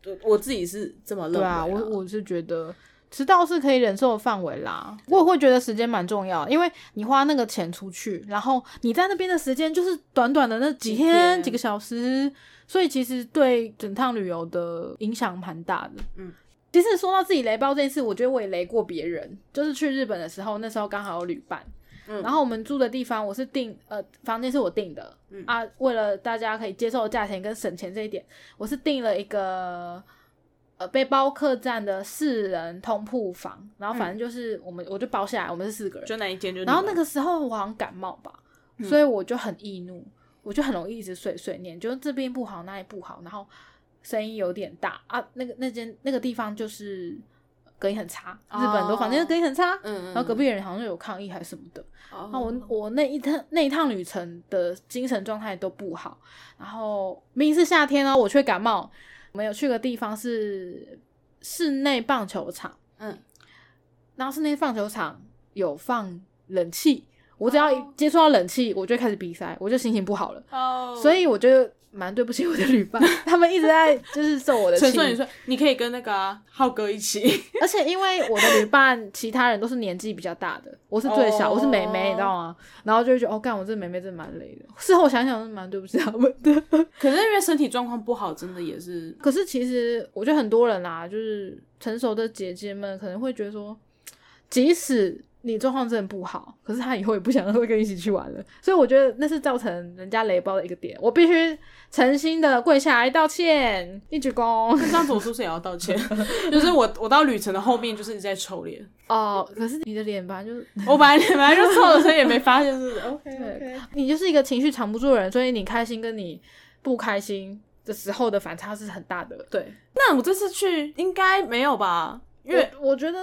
我，我自己是这么认为。对啊，我我是觉得迟到是可以忍受的范围啦。我也会觉得时间蛮重要的，因为你花那个钱出去，然后你在那边的时间就是短短的那几天几个小时，所以其实对整趟旅游的影响蛮大的。嗯。其实说到自己雷包这件事，我觉得我也雷过别人。就是去日本的时候，那时候刚好有旅伴，嗯。然后我们住的地方我是订呃房间是我订的，嗯。啊，为了大家可以接受的价钱跟省钱这一点，我是订了一个呃背包客栈的四人通铺房，然后反正就是我们、我就包下来，我们是四个人，就那一间就然后那个时候我好像感冒吧，所以我就很易怒，我就很容易一直碎碎念，就是这边不好，那里不好，然后声音有点大啊。那个那间那个地方就是隔音很差，日本很多房间隔音很差，嗯，然后隔壁人好像有抗议还是什么的。哦，那我我那一趟那一趟旅程的精神状态都不好，然后明明是夏天哦，我却感冒。我们有去个地方是室内棒球场，嗯，然后室内棒球场有放冷气，我只要一哦接触到冷气，我就开始鼻塞，我就心情不好了。哦，所以我觉得蛮对不起我的旅伴，他们一直在就是受我的气陈。顺，你说你可以跟那个啊浩哥一起，而且因为我的旅伴，其他人都是年纪比较大的，我是最小，哦我是妹妹，你知道吗？然后就会觉得，哦，干，我这妹妹真的蛮累的。事后想想，是蛮对不起他们的。可是因为身体状况不好，真的也是 [laughs] 可是其实我觉得很多人啦，就是成熟的姐姐们可能会觉得说，即使你状况真的不好，可是他以后也不想 [laughs] 会跟你一起去玩了。所以我觉得那是造成人家雷包的一个点，我必须诚心的跪下来道歉，一鞠躬。这样子，我是不是也要道歉？[laughs] 就是我我到旅程的后面就是一直在臭脸，哦，可是你的脸吧，就是我本来脸本来就臭了，所以也没发现是 [laughs] OK 对 OK。你就是一个情绪藏不住的人，所以你开心跟你不开心的时候的反差是很大的。对，那我这次去应该没有吧？因为我我觉得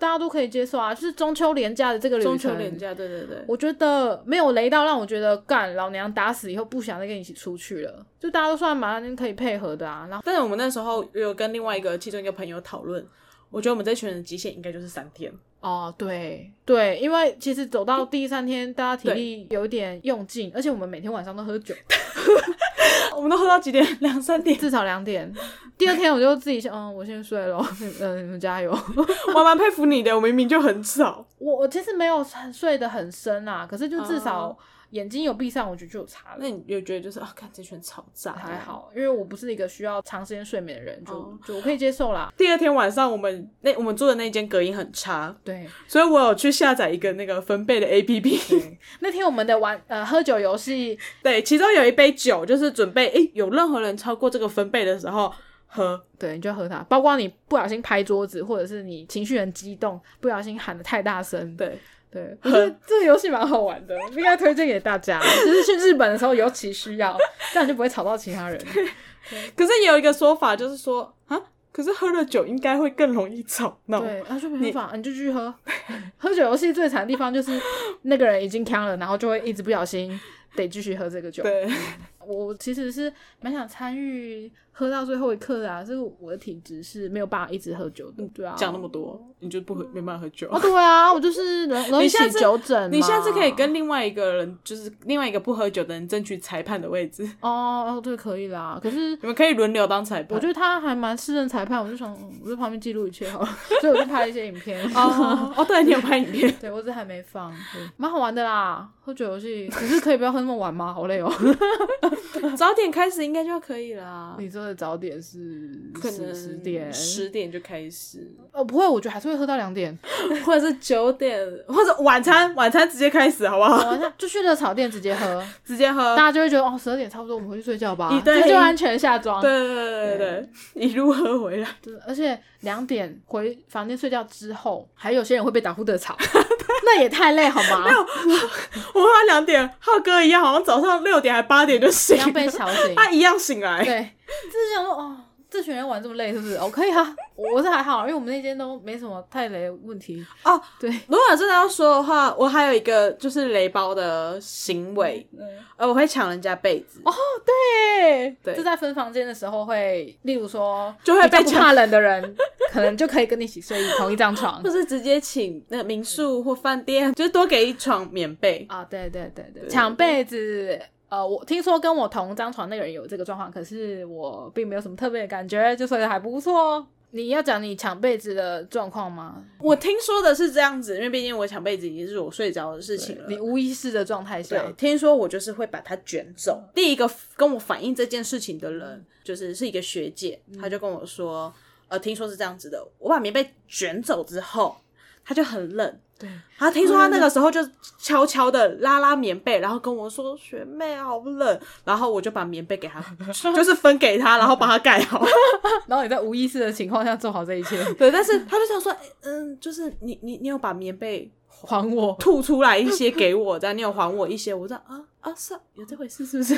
大家都可以接受啊，就是中秋连假的这个旅程，中秋连假，对对对，我觉得没有雷到让我觉得干老娘打死以后不想再跟你一起出去了，就大家都算蛮可以配合的啊。然后但是我们那时候有跟另外一个其中一个朋友讨论，我觉得我们这群人极限应该就是三天。哦，对对，因为其实走到第三天，大家体力有一点用尽，而且我们每天晚上都喝酒，[laughs] [laughs] 我们都喝到几点？两三点。至少两点。第二天我就自己想，嗯，我先睡了，[laughs] 嗯，你们加油。[laughs] 我蛮佩服你的，我明明就很早。我我其实没有睡得很深啊，可是就至少哦眼睛有闭上，我觉得就有差了。那你有觉得就是啊，看这群吵杂还。好，因为我不是一个需要长时间睡眠的人，就、哦就我可以接受啦。第二天晚上，我们那我们住的那间隔音很差，对，所以我有去下载一个那个分贝的 A P P。那天我们的玩呃喝酒游戏，[laughs] 对，其中有一杯酒，就是准备诶，有任何人超过这个分贝的时候喝。对，你就喝它，包括你不小心拍桌子，或者是你情绪很激动，不小心喊的太大声。对，对，我觉得 [laughs] 这个游戏蛮好玩的，应该推荐给大家，[laughs] 就是去日本的时候尤其需要。这样就不会吵到其他人。[laughs] 可是也有一个说法，就是说啊，可是喝了酒应该会更容易吵闹。对，那就没办法，你就继续喝。喝酒游戏最惨的地方就是那个人已经呛了，然后就会一直不小心得继续喝这个酒。对，我其实是蛮想参与喝到最后一刻的啊，是我的体质是没有办法一直喝酒的。对啊，讲那么多，你就不喝，没办法喝酒。哦，对啊，我就是容 [laughs] 容易起酒疹。你下次可以跟另外一个人，就是另外一个不喝酒的人争取裁判的位置。哦哦，对，可以啦。可是你们可以轮流当裁判。我觉得他还蛮适任裁判，我就想我在旁边记录一切好了，所以我就拍了一些影片。哦哦，对你有拍影片，[laughs] 对我这还没放，蛮好玩的啦。喝酒游戏，可是可以不要喝那么晚吗？好累哦。[laughs] [laughs] 早点开始应该就可以了。你说的早点是可能十点，十点就开始。哦，不会，我觉得还是会喝到两点，[laughs] 或者是九点，或者晚餐，晚餐直接开始，好不好？晚餐就去热炒店直接喝，[laughs] 直接喝，大家就会觉得哦，十二点差不多，我们回去睡觉吧，这就安全下妆。对对对对对，一路喝回来。对，而且两点回房间睡觉之后，还有些人会被打呼的吵，那也太累好吗？没有，我喝两点，浩哥一样，好像早上六点还八点就醒，被吵醒，他一样醒来。对，就是想说哦。这群人玩这么累，是不是？哦可以啊，我是还好，因为我们那间都没什么太雷问题哦。对，如果真的要说的话，我还有一个就是雷包的行为，呃，我会抢人家被子。哦，对，对，就在分房间的时候会，例如说，就会被怕冷的人，可能就可以跟你一起睡同一张床，[laughs] 或是直接请那民宿或饭店，就是多给一床棉被啊。对对对对，抢被子。呃，我听说跟我同张床那个人有这个状况，可是我并没有什么特别的感觉，就睡得还不错。你要讲你抢被子的状况吗？我听说的是这样子，因为毕竟我抢被子已经是我睡着的事情了。你无意识的状态下，听说我就是会把它卷走。第一个跟我反映这件事情的人，就是是一个学姐，她就跟我说，呃，听说是这样子的，我把棉被卷走之后，它就很冷。对，他听说他那个时候就悄悄的拉拉棉被，然后跟我说：“学妹好冷。[laughs] ”然后我就把棉被给他，[laughs] 就是分给他，然后把他盖好。[laughs] 然后你在无意识的情况下做好这一切。对，但是他就想说：“嗯，就是你你你有把棉被还我，吐出来一些给我，这样你有还我一些。”我说：“啊啊，是有这回事是不是？”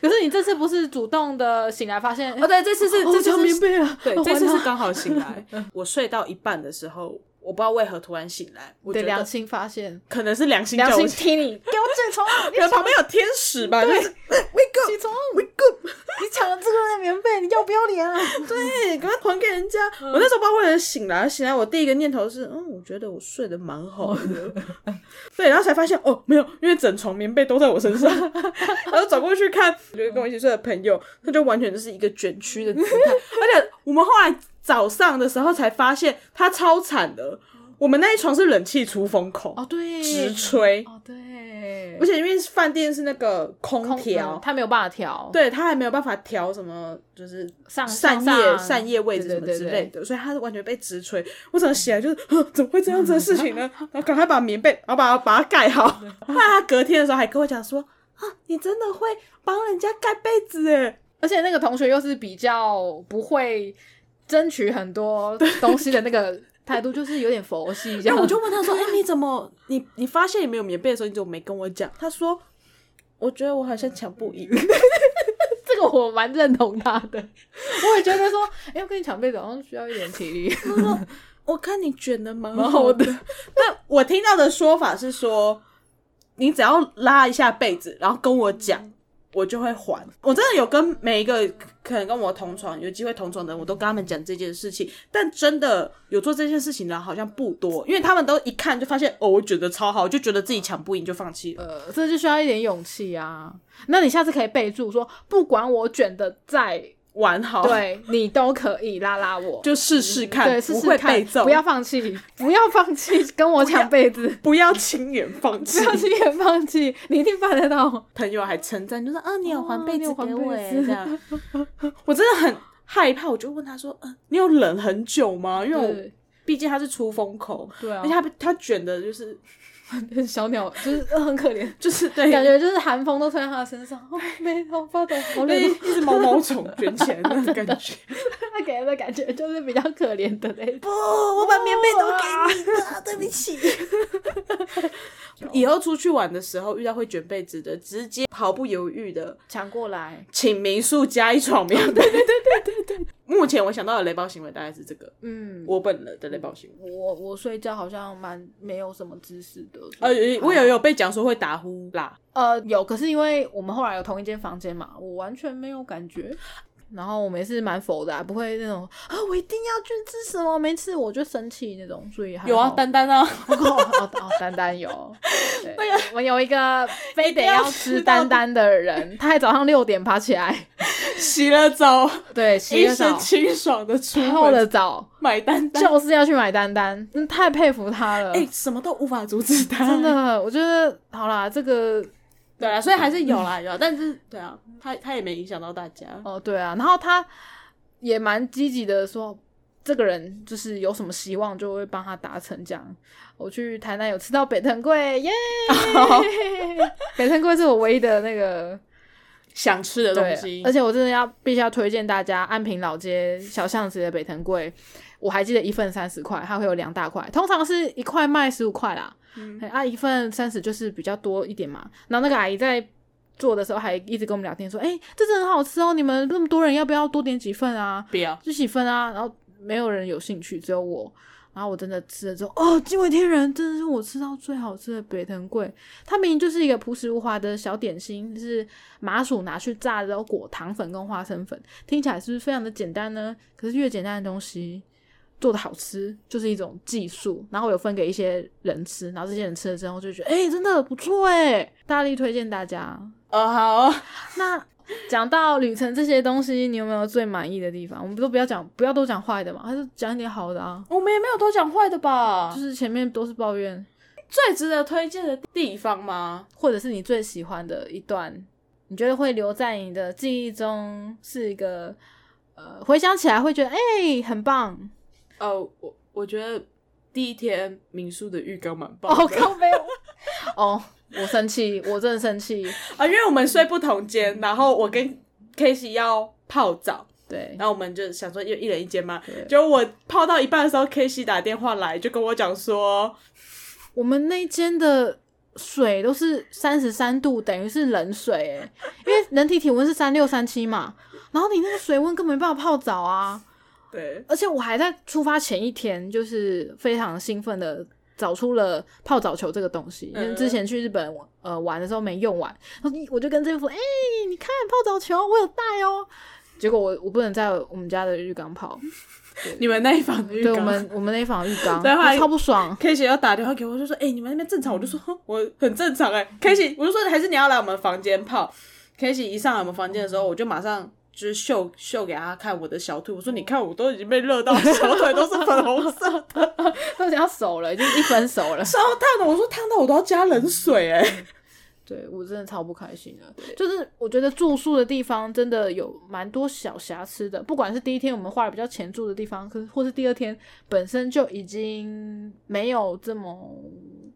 可是你这次不是主动的醒来发现？哦，对，这次是这次棉被啊，对，这次是刚好醒来。我睡到一半的时候。我不知道为何突然醒来，我的良心发现，可能是良心良心踢你，给我起床！[laughs] 可能旁边有天使吧，就是 wake up，起床，wake up！你抢了这个人的棉被，你要不要脸啊？对，赶快还给人家。我那时候不知道为何醒来，醒来我第一个念头是，嗯，我觉得我睡得蛮好的。[laughs] 对，然后才发现哦，没有，因为整床棉被都在我身上。[laughs] 然后走过去看，就是跟我一起睡的朋友，他就完全就是一个卷曲的姿态，而且我们后来。早上的时候才发现他超惨的，我们那一床是冷气出风口哦，对，直吹。哦，对，而且因为饭店是那个空调，他没有办法调，对他还没有办法调什么，就是上扇叶扇叶位置什么之类的，所以他是完全被直吹。我怎么起来就是 [laughs] 怎么会这样子的事情呢？[laughs] 然后赶快把棉被，然后把它把它盖好。[laughs] 后来他隔天的时候还跟我讲说啊，你真的会帮人家盖被子诶，而且那个同学又是比较不会。争取很多东西的那个态度，就是有点佛系。然后我就问他说：“哎，你怎么，你你发现你没有棉被的时候，你怎么没跟我讲？”他说：“我觉得我好像抢不赢。[laughs] ”这个我蛮认同他的。我也觉得说：“哎，我跟你抢被子好像需要一点体力。[laughs] ”他说：“我看你卷的蛮好的。” [laughs] 但我听到的说法是说：“你只要拉一下被子，然后跟我讲。”我就会还，我真的有跟每一个可能跟我同床有机会同床的人，我都跟他们讲这件事情。但真的有做这件事情的，好像不多，因为他们都一看就发现，哦，我觉得超好，就觉得自己抢不赢就放弃了。呃，这就需要一点勇气啊。那你下次可以备注说，不管我卷的再。玩好，对你都可以拉拉我，[laughs] 就试试看，对，试试看，不要放弃，不要放弃，[laughs] 跟我抢被子，不要轻言放弃，不要轻言放弃，你一定办得到。朋友还称赞，就说啊，你有还被子给我，这样，[laughs] 我真的很害怕，我就问他说，嗯，你有忍很久吗？因为我毕竟他是出风口，对啊，而且他他卷的就是 [laughs] 小鸟就是呃很可怜，就是对，感觉就是寒风都吹在它的身上，哦，没头发的，好对冷。一只毛毛虫卷起来的那种 [laughs] 感觉。它给人的感觉就是比较可怜的那种。不，我把棉被都给你了，对不起。[laughs] 以后出去玩的时候遇到会卷被子的，直接毫不犹豫的抢过来，请民宿加一床棉被。对对对对对。目前我想到的雷暴行为大概是这个，嗯，我本人的雷暴行为。我我睡觉好像蛮没有什么姿势的，呃，我有有被讲说会打呼啦，呃有，可是因为我们后来有同一间房间嘛，我完全没有感觉。然后我们也是蛮否的、啊，不会那种啊，我一定要去吃什么，没吃我就生气那种，所以还有啊，好丹丹啊，[laughs] 哦哦哦，丹丹有，[laughs] 对，我们有一个非得要吃丹丹的人，他还早上六点爬起来，[laughs] 洗了澡，对，洗一了澡身，清爽的出泡了澡，买丹丹，就是要去买丹丹，真的太佩服他了，哎、什么都无法阻止他，真。的，我觉得好啦，这个对啊，所以还是有啦，有啦，但是对啊，他他也没影响到大家。哦，对啊，然后他也蛮积极的说，这个人就是有什么希望就会帮他达成这样。我去台南有吃到北藤贵，耶！[laughs] 北藤贵是我唯一的那个想吃的东西，，而且我真的要必须要推荐大家安平老街小巷子的北藤贵，我还记得一份三十块，它会有两大块，通常是一块卖十五块啦，嗯哎啊一份三十就是比较多一点嘛。然后那个阿姨在做的时候还一直跟我们聊天说，哎、这真的很好吃哦，你们那么多人要不要多点几份啊？不要，就几份啊，然后没有人有兴趣，只有我。然后我真的吃了之后，哦，惊为天人，真的是我吃到最好吃的北藤贵。它明明就是一个朴实无华的小点心，就是麻薯拿去炸，然后裹糖粉跟花生粉，听起来是不是非常的简单呢？可是越简单的东西做的好吃，就是一种技术。然后我有分给一些人吃，然后这些人吃了之后就觉得，哎、真的不错哎，大力推荐大家。哦好，那讲到旅程这些东西，你有没有最满意的地方？我们都不要讲，不要都讲坏的嘛，还是讲一点好的啊。我们也没有都讲坏的吧？就是前面都是抱怨，最值得推荐的地方吗？或者是你最喜欢的一段，你觉得会留在你的记忆中，是一个呃，回想起来会觉得哎、很棒。哦，我我觉得第一天民宿的浴缸蛮棒的哦，靠没有，[laughs] 哦，我生气，我真的生气。啊，因为我们睡不同间，然后我跟 k a s e y 要泡澡，对，然后我们就想说一一人一间嘛对，结果我泡到一半的时候 k a s e y 打电话来，就跟我讲说，我们那间的水都是三十三度，等于是冷水哎，因为人体体温是三六三七嘛，然后你那个水温根本没办法泡澡啊。对，而且我还在出发前一天，就是非常兴奋的找出了泡澡球这个东西，因为之前去日本呃玩的时候没用完，然后我就跟这副说：“哎、你看泡澡球，我有带哦。”结果我我不能在我们家的浴缸泡，你们那一房的浴缸，对我们我们那一房浴缸，[laughs] 对后超不爽。K 姐要打电话给我，就说：“哎、你们那边正常？”我就说：“我很正常哎、K 姐，我就说：“还是你要来我们房间泡。”K 姐一上来我们房间的时候，我就马上就是秀秀给他看我的小腿，我说：“你看，我都已经被热到小腿都是粉红色的，[laughs] 都已经要熟了，已经一分熟了。[laughs] 烧烫的。”我说：“烫到我都要加冷水 [laughs] 哎、对我真的超不开心的，就是我觉得住宿的地方真的有蛮多小瑕疵的，不管是第一天我们花的比较钱住的地方，可是或是第二天本身就已经没有这么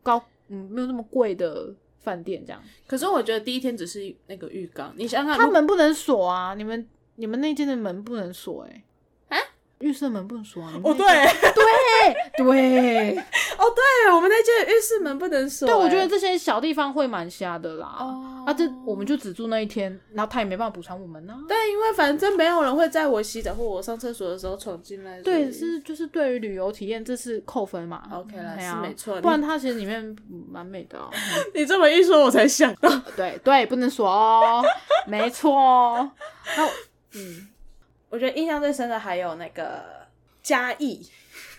高，嗯，没有那么贵的饭店这样，可是我觉得第一天只是那个浴缸，你想想看，他门不能锁啊，你们你们那间的门不能锁哎、啊浴室门不能锁哦，[laughs] 对，对 [laughs] 对哦，对，我们那间浴室门不能锁、对，我觉哎得这些小地方会蛮瞎的啦。哦啊，这我们就只住那一天，然后他也没办法补偿我们呢、对，因为反正没有人会在我洗澡或我上厕所的时候闯进来。对，是就是对于旅游体验这是扣分嘛 OK 啦哎呀是没错不然它其实里面嗯蛮美的、[laughs] 哦。嗯你这么一说，我才想到。对对，不能锁哦，没错哦。那嗯，我觉得印象最深的还有那个嘉义，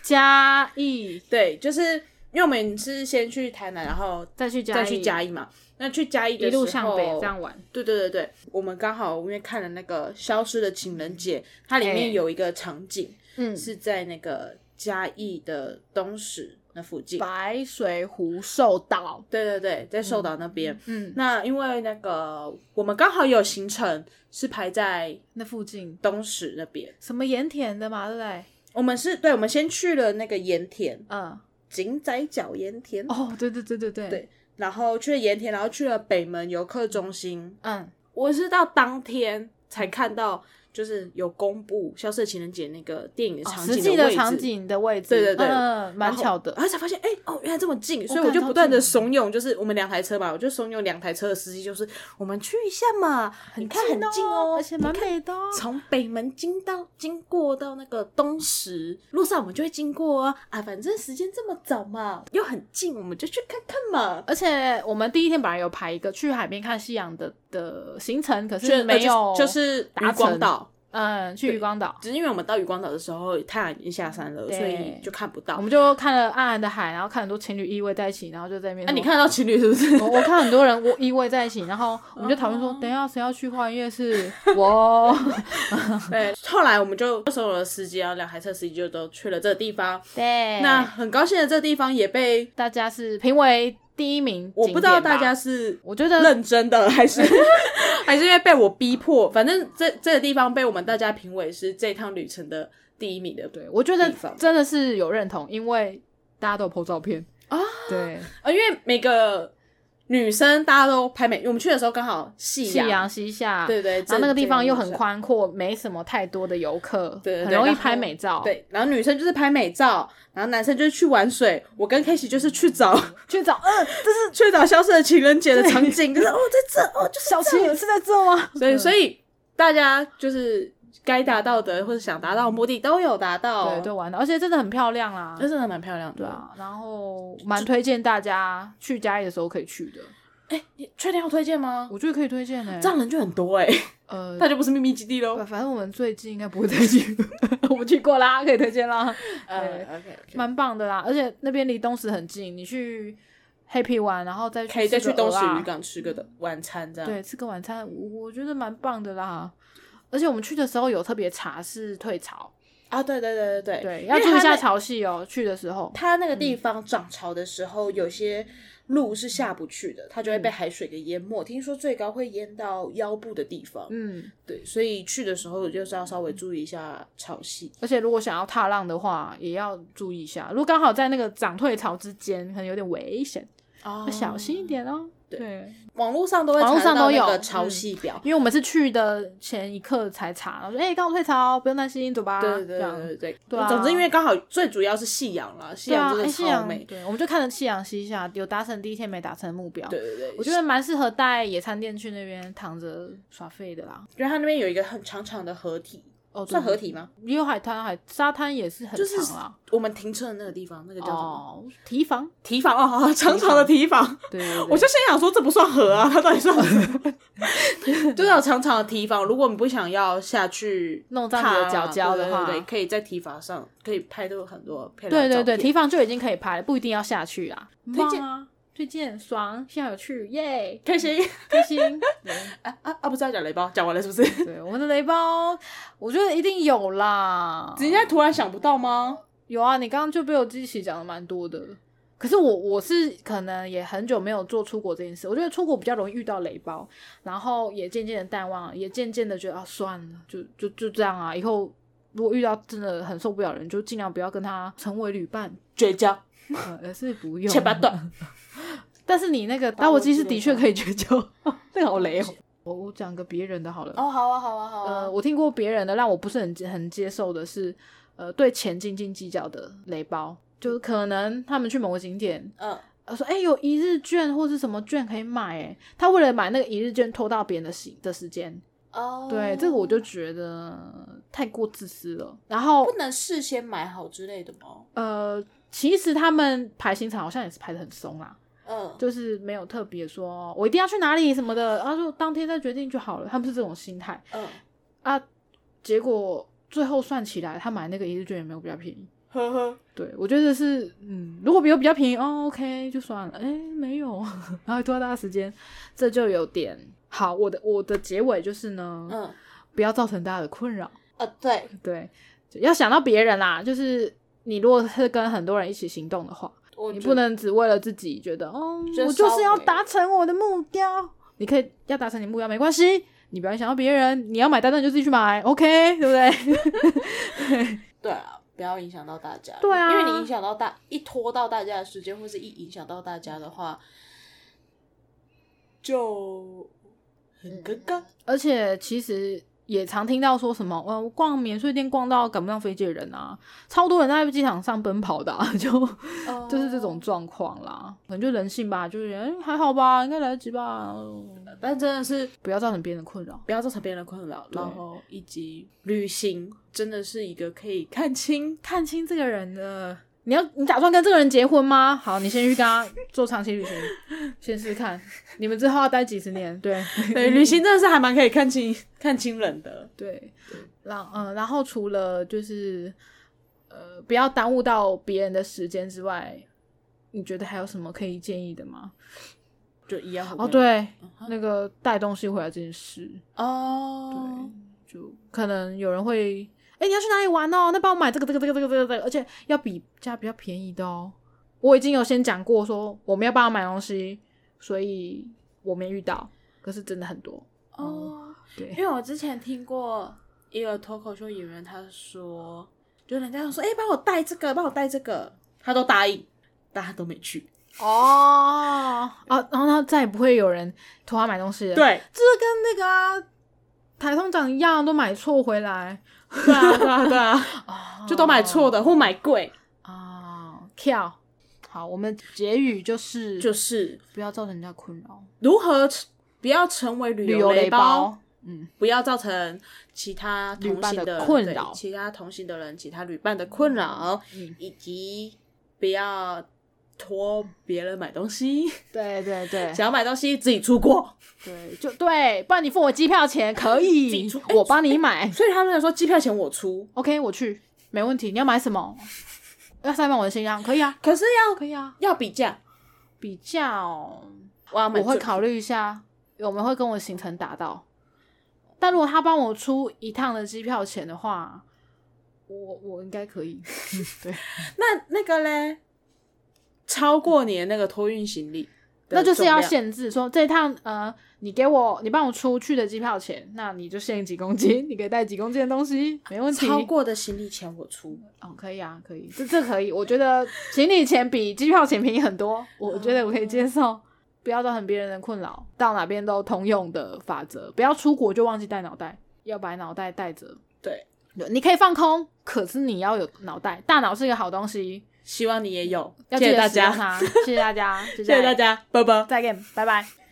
嘉义。对，就是因为我们是先去台南，然后再去再去嘉义嘛。那去嘉义的时候，一路向北这样玩。对对对对，我们刚好因为看了那个《消失的情人节》，它里哎面有一个场景嗯，是在那个嘉义的东石那附近。白水湖寿岛。对对对，在寿岛那边。嗯，那因为那个我们刚好有行程是排在那附近东石那边，什么盐田的嘛，对不对？我们是对，我们先去了那个盐田，嗯，井仔角盐田，哦，对对对对对对然后去了盐田，然后去了北门游客中心。嗯，我是到当天才看到，就是有公布《消失的情人节》那个电影的场景哦实际的场景的位置，对对对嗯，蛮巧的。然后才发现，哎、哦，原来这么近，所以我就不断的怂恿，就是我们两台车嘛，我就怂恿两台车的司机，就是我们去一下嘛，很看很近哦，而且蛮美的哦。从北门经到经过到那个东石路上，我们就会经过啊啊，反正时间这么早嘛，又很近，我们就去看看嘛。而且我们第一天本来有排一个去海边看夕阳的的行程，可是呃没有，就就是渔达成光岛，嗯，去渔光岛，只是因为我们到渔光岛的时候，太阳已经下山了，所以就看不到我。们就看了暗暗的海，然后看很多情侣依偎在一起，然后就在那边。那、啊你看得到情侣是不是？我我看很多人我依偎在一起，然后我们就讨论说，等一下谁要去花园夜市？[laughs] 我 [laughs] 对，后来我们就所有的司机啊，两台车司机就都去了这个地方。对，那很高兴的，这个地方也被大家是评为第一名，我不知道大家，是我觉得认真的还是 [laughs] 还是因为被我逼迫，反正这这个地方被我们大家评为是这趟旅程的第一名的。对，我觉得真的是有认同，因为大家都有 po 照片。啊，对，啊，因为每个女生大家都拍美，我们去的时候刚好夕夕阳西下，对对，然后那个地方又很。宽阔，没什么太多的游客，对对对很容易拍美照。，对，然后女生就是拍美照，然后男生就是去玩水。我跟 K 就是去找去找，嗯，这是 [laughs] 去找消失的情人节的场景，就是哦，在这哦，就是小七这是在这吗？所以所以大家就是该达到的或者想达到的目的都有达到，对，都玩到，而且真的很漂亮啦。那真的蛮漂亮的。对，啊，然后蛮推荐大家去嘉义的时候可以去的，哎，你确定要推荐吗？我觉得可以推荐呢、这样人就很多哎，呃，那就不是秘密基地喽。反正我们最近应该不会再去，[laughs] 我们去过啦，可以推荐啦，[laughs] 呃对，OK 蛮棒的啦。而且那边离东石很近，你去 Happy 玩，然后再可以再去东石渔渔港吃个的晚餐这样。对，吃个晚餐，我我觉得蛮棒的啦。而且我们去的时候有特别查是退潮，啊，对对对对对对，要注意一下潮汐哦。去的时候，它那个地方涨潮的时候，有些路是下不去的，它就会被海水给淹没。听说最高会淹到腰部的地方。嗯，对，所以去的时候就是要稍微注意一下潮汐。而且如果想要踏浪的话，也要注意一下。如果刚好在那个涨退潮之间，可能有点危险，哦要小心一。点哦。对，网络上都会网络上都有潮嗯汐表。因为我们是去的前一刻才查，然后说哎，刚好退潮，不用担心，走吧。对对对对对对啊总之因为刚好最主要是夕阳啦，夕阳真的超美。阳对，我们就看着夕阳西下，有达成第一天没达成的目标。对对对，我觉得蛮适合带野餐垫去那边躺着耍废的啦。因为它那边有一个很长长的河体，哦，对算合体吗？也有海滩，海沙滩也是很就是长啊。我们停车的那个地方，那个叫什么？哦，堤防，提防哦，好好长长的提防。对对对，[laughs] 我就心想说，这不算河啊，它到底算什么？就是有长长的提防，如果你不想要下去弄脏你的脚胶的话对对对，可以在提防上可以拍到很多漂亮对对对，的照片堤防就已经可以拍了，不一定要下去啦。推荐啊，推荐，爽，现在有趣，耶，开心开 [laughs] 心。对啊啊啊！不是要讲雷包，讲完了是不是？[laughs] 对，我们的雷包，我觉得一定有啦。你现在突然想不到吗？有啊，你刚刚就被我激起讲的蛮多的。可是我我是可能也很久没有做出国这件事，我觉得出国比较容易遇到雷包，然后也渐渐的淡忘，也渐渐的觉得啊算了，就就就这样啊，以后如果遇到真的很受不了的人，就尽量不要跟他成为旅伴，绝交，呃，是不用切八段。[laughs] 但是你那个打火机是的确可以绝交，[laughs] 那个好雷哦。我 [laughs] 我讲个别人的好了，哦，好啊，好啊，好啊。呃，我听过别人的，让我不是很很接受的是，呃，对钱斤斤计较的雷包，就是可能他们去某个景点，嗯，呃，说哎、诶有一日券或是什么券可以买，哎，他为了买那个一日券拖到别人的时的时间，哦，对，这个我就觉得太过自私了。然后不能事先买好之类的吗？呃，其实他们排行程好像也是排的很松啦，嗯，就是没有特别说我一定要去哪里什么的，然后就当天再决定就好了，他们是这种心态。嗯，啊。结果最后算起来，他买那个一日券也没有比较便宜。呵呵，对，我觉得是，嗯，如果比我比较便宜，哦，OK 就算了，哎，没有，[laughs] 然后拖大家时间，这就有点好。我的我的结尾就是呢，嗯，不要造成大家的困扰，呃，对，对，要想到别人啦，就是你如果是跟很多人一起行动的话，我你不能只为了自己觉得，哦，就我就是要达成我的目标，你可以要达成你目标没关系，你不要影响到别人，你要买单那你就自己去买，OK，对不对？[laughs] 对啊，不要影响到大家。对啊因为你影响到大，一拖到大家的时间，或是一影响到大家的话，就很尴尬。而且其实也常听到说什么，呃，逛免税店逛到赶不上飞机的人啊，超多人在机场上奔跑的、啊，就就是这种状况啦。可能就人性吧，就是哎、还好吧，应该来得及吧，但真的是不要造成别人的困扰。不要造成别人的困扰，然后以及旅行真的是一个可以看清看清这个人的，你要你打算跟这个人结婚吗？好，你先去跟他做长期旅行，[laughs] 先试试看。你们之后要待几十年？对对，旅行真的是还蛮可以看清看清人的。对，然嗯、然后除了就是呃，不要耽误到别人的时间之外，你觉得还有什么可以建议的吗？就一样哦，对，那个带东西回来这件事，哦，就可能有人会，哎、你要去哪里玩哦？那帮我买这个这个这个这个这个这个，而且要比价比较便宜的哦。我已经有先讲过说我们要帮他买东西，所以我没遇到，可是真的很多。哦，对因为我之前听过一个脱口秀演员，他说，就人家说，哎、帮我带这个，帮我带这个，他都答应，但他都没去。哦啊，然后他再也不会有人托他买东西了。，对，这跟那个啊台通长一样，都买错回来，对啊，对啊，对啊，就都买错的或买贵，啊，跳。好，我们结语就是就是不要造成人家困扰。如何不要成为旅旅游雷雷包，包，嗯，不要造成其他同旅伴行的困扰。对其他同行的人、其他旅伴的困扰，嗯。以及不要托别人买东西，对对对想要买东西自己出国。对，就对，不然你付我机票钱可以己出，我帮你买。所以他们说机票钱我出，OK，我去，没问题。你要买什么？要塞满我的行囊，可以啊，可是要可以啊。要比价，比较，我要我会考虑一下，我们会跟我行程达到。但如果他帮我出一趟的机票钱的话，我我应该可以。[laughs] 对，那那个嘞，超过你的那个托运行李那就是要限制说这一趟呃，你给我你帮我出去的机票钱，那你就限几公斤，你可以带几公斤的东西，没问题。超过的行李钱我出。哦，可以啊，可以，这这可以，我觉得行李钱比机票钱便宜很多，我觉得我可以接受，不要造成别人的困扰，到哪边都通用的法则，不要出国就忘记带脑袋，要把脑袋带着。对，对你可以放空，可是你要有脑袋，大脑是一个好东西，希望你也有。要谢谢大家。谢谢大家，谢谢 [laughs] 谢大，家，拜拜。再见，拜拜。